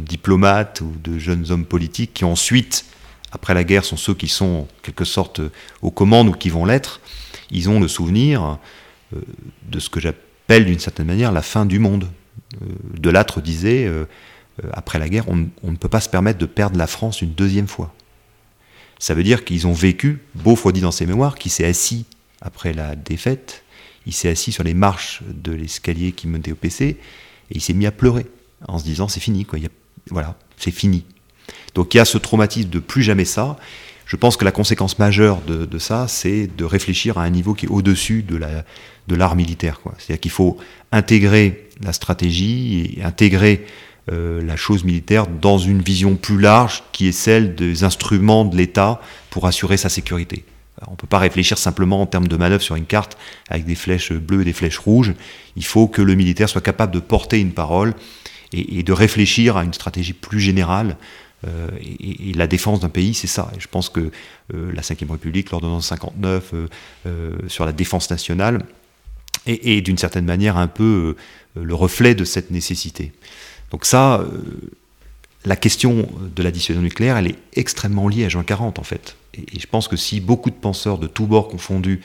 diplomates ou de jeunes hommes politiques qui ensuite après la guerre sont ceux qui sont en quelque sorte aux commandes ou qui vont l'être, ils ont le souvenir euh, de ce que j'appelle d'une certaine manière la fin du monde. Euh, Delattre disait, euh, après la guerre, on, ne peut pas se permettre de perdre la France une deuxième fois. Ça veut dire qu'ils ont vécu, Beaufort dit dans ses mémoires, qui s'est assis après la défaite, il s'est assis sur les marches de l'escalier qui menait au PC, et il s'est mis à pleurer, en se disant c'est fini, quoi. voilà, c'est fini. Donc il y a ce traumatisme de plus jamais ça. Je pense que la conséquence majeure de, ça, c'est de réfléchir à un niveau qui est au-dessus de l'art de militaire. C'est-à-dire qu'il faut intégrer la stratégie et intégrer euh, la chose militaire dans une vision plus large qui est celle des instruments de l'État pour assurer sa sécurité. On ne peut pas réfléchir simplement en termes de manœuvre sur une carte avec des flèches bleues et des flèches rouges. Il faut que le militaire soit capable de porter une parole et, de réfléchir à une stratégie plus générale euh, et, la défense d'un pays, c'est ça. Et je pense que euh, la Ve République, l'ordonnance 59 euh, sur la défense nationale, est, d'une certaine manière un peu le reflet de cette nécessité. Donc ça, la question de la dissuasion nucléaire, elle est extrêmement liée à juin 40 en fait. Et, je pense que si beaucoup de penseurs de tous bords confondus,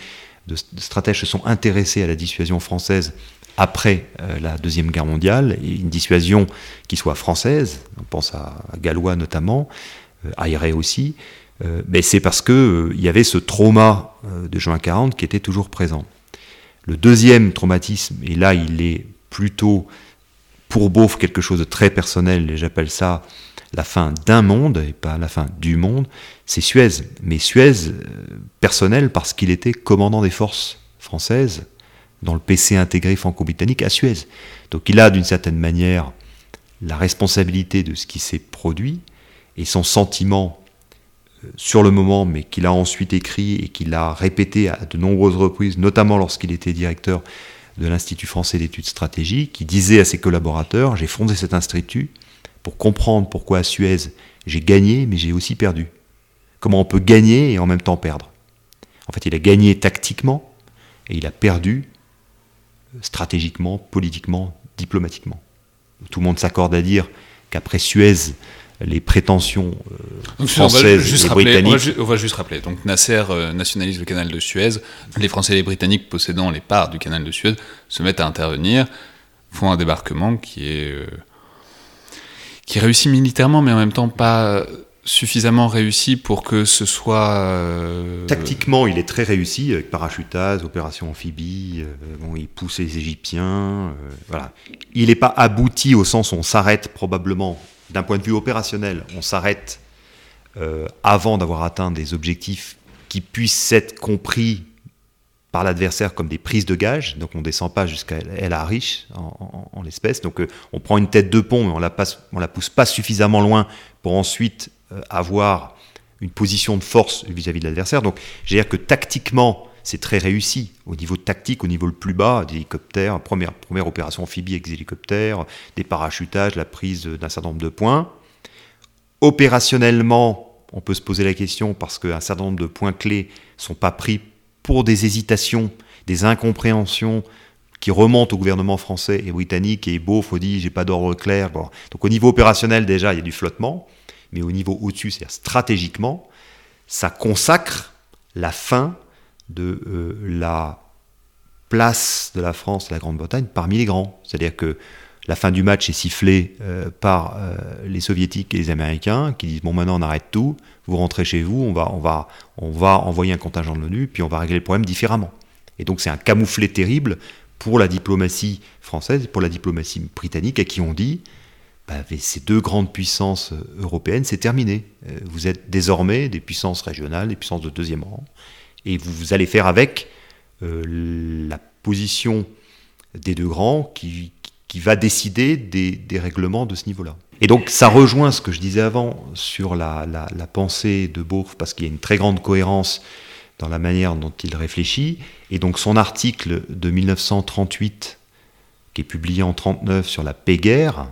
de, stratèges se sont intéressés à la dissuasion française après euh, la Deuxième Guerre mondiale, et une dissuasion qui soit française, on pense à, Gallois notamment, euh, à aussi, euh, c'est parce qu'il il y avait ce trauma de juin 40 qui était toujours présent. Le deuxième traumatisme, et là il est plutôt pour Beauf quelque chose de très personnel, et j'appelle ça la fin d'un monde, et pas la fin du monde, c'est Suez. Mais Suez, personnel, parce qu'il était commandant des forces françaises dans le PC intégré franco-britannique à Suez. Donc il a d'une certaine manière la responsabilité de ce qui s'est produit et son sentiment euh, sur le moment, mais qu'il a ensuite écrit et qu'il a répété à de nombreuses reprises, notamment lorsqu'il était directeur de l'Institut français d'études stratégiques, qui disait à ses collaborateurs, j'ai fondé cet institut pour comprendre pourquoi à Suez j'ai gagné, mais j'ai aussi perdu. Comment on peut gagner et en même temps perdre? En fait, il a gagné tactiquement et il a perdu stratégiquement, politiquement, diplomatiquement. Tout le monde s'accorde à dire qu'après Suez, les prétentions euh, françaises et britanniques. On va, juste rappeler. Donc Nasser euh, nationalise le canal de Suez. Les Français et les Britanniques possédant les parts du canal de Suez se mettent à intervenir, font un débarquement qui est euh, qui réussit militairement, mais en même temps pas suffisamment réussi pour que ce soit... Euh, Tactiquement, il est très réussi, avec parachutage, opération amphibie, euh, bon, il pousse les Égyptiens, euh, voilà. Il n'est pas abouti au sens où on s'arrête probablement, d'un point de vue opérationnel, on s'arrête avant d'avoir atteint des objectifs qui puissent être compris par l'adversaire comme des prises de gage, donc on ne descend pas jusqu'à El Arish en, l'espèce, donc on prend une tête de pont mais on la, passe, on la pousse pas suffisamment loin pour ensuite euh, avoir une position de force vis-à-vis de l'adversaire. Donc, j'ai dire que tactiquement, c'est très réussi au niveau tactique, au niveau le plus bas, des hélicoptères, première, première opération amphibie avec des hélicoptères, des parachutages, la prise d'un certain nombre de points. Opérationnellement, on peut se poser la question parce qu'un certain nombre de points clés sont pas pris pour des hésitations, des incompréhensions qui remontent au gouvernement français et britannique et beau, faut dire, j'ai pas d'ordre clair. Donc au niveau opérationnel déjà, il y a du flottement mais au niveau au-dessus, c'est-à-dire stratégiquement, ça consacre la fin de euh, la place de la France et de la Grande-Bretagne parmi les grands. C'est-à-dire que la fin du match est sifflée euh, par euh, les soviétiques et les américains qui disent bon maintenant on arrête tout, vous rentrez chez vous, on va, envoyer un contingent de l'ONU, puis on va régler le problème différemment. Et donc c'est un camouflet terrible pour la diplomatie française et pour la diplomatie britannique à qui on dit bah, ces deux grandes puissances européennes, c'est terminé. Vous êtes désormais des puissances régionales, des puissances de deuxième rang, et vous, allez faire avec euh, la position des deux grands qui, qui va décider des, des, règlements de ce niveau-là. Et donc ça rejoint ce que je disais avant sur la, la, la pensée de Bourg, parce qu'il y a une très grande cohérence dans la manière dont il réfléchit, et donc son article de 1938, qui est publié en 1939 sur la paix-guerre,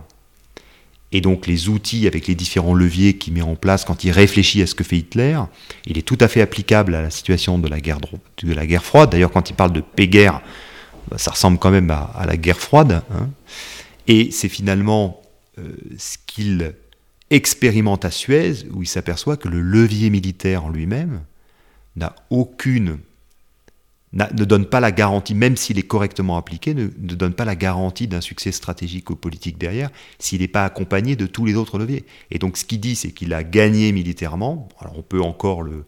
et donc les outils avec les différents leviers qu'il met en place quand il réfléchit à ce que fait Hitler, il est tout à fait applicable à la situation de la guerre, froide. D'ailleurs, quand il parle de paix-guerre, bah, ça ressemble quand même à, la guerre froide. Hein. Et c'est finalement euh, ce qu'il expérimente à Suez, où il s'aperçoit que le levier militaire en lui-même n'a aucune ne donne pas la garantie, même s'il est correctement appliqué, ne, donne pas la garantie d'un succès stratégique ou politique derrière, s'il n'est pas accompagné de tous les autres leviers. Et donc ce qu'il dit, c'est qu'il a gagné militairement, alors on peut encore le,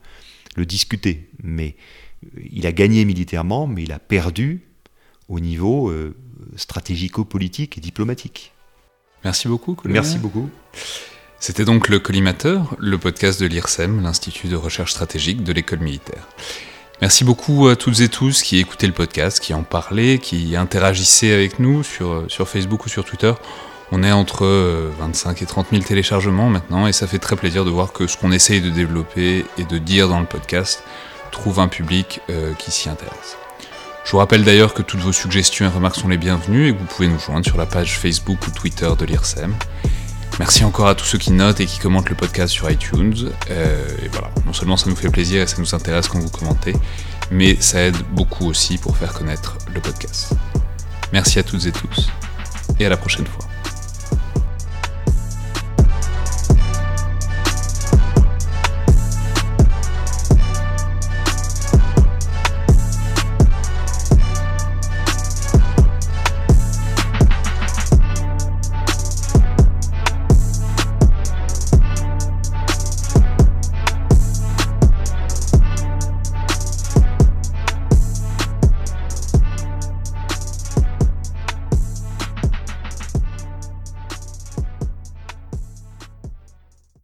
discuter, mais euh, il a gagné militairement, mais il a perdu au niveau euh, stratégico-politique et diplomatique. Merci beaucoup. Merci beaucoup. C'était donc le Collimateur, le podcast de l'IRSEM, l'Institut de recherche stratégique de l'école militaire. Merci beaucoup à toutes et tous qui écoutaient le podcast, qui en parlaient, qui interagissaient avec nous sur, euh, sur Facebook ou sur Twitter. On est entre 25 euh, et 30 000 téléchargements maintenant et ça fait très plaisir de voir que ce qu'on essaye de développer et de dire dans le podcast trouve un public euh, qui s'y intéresse. Je vous rappelle d'ailleurs que toutes vos suggestions et remarques sont les bienvenues et que vous pouvez nous joindre sur la page Facebook ou Twitter de l'IRSEM. Merci encore à tous ceux qui notent et qui commentent le podcast sur iTunes. Euh, et voilà, non seulement ça nous fait plaisir et ça nous intéresse quand vous commentez, mais ça aide beaucoup aussi pour faire connaître le podcast. Merci à toutes et tous, et à la prochaine fois.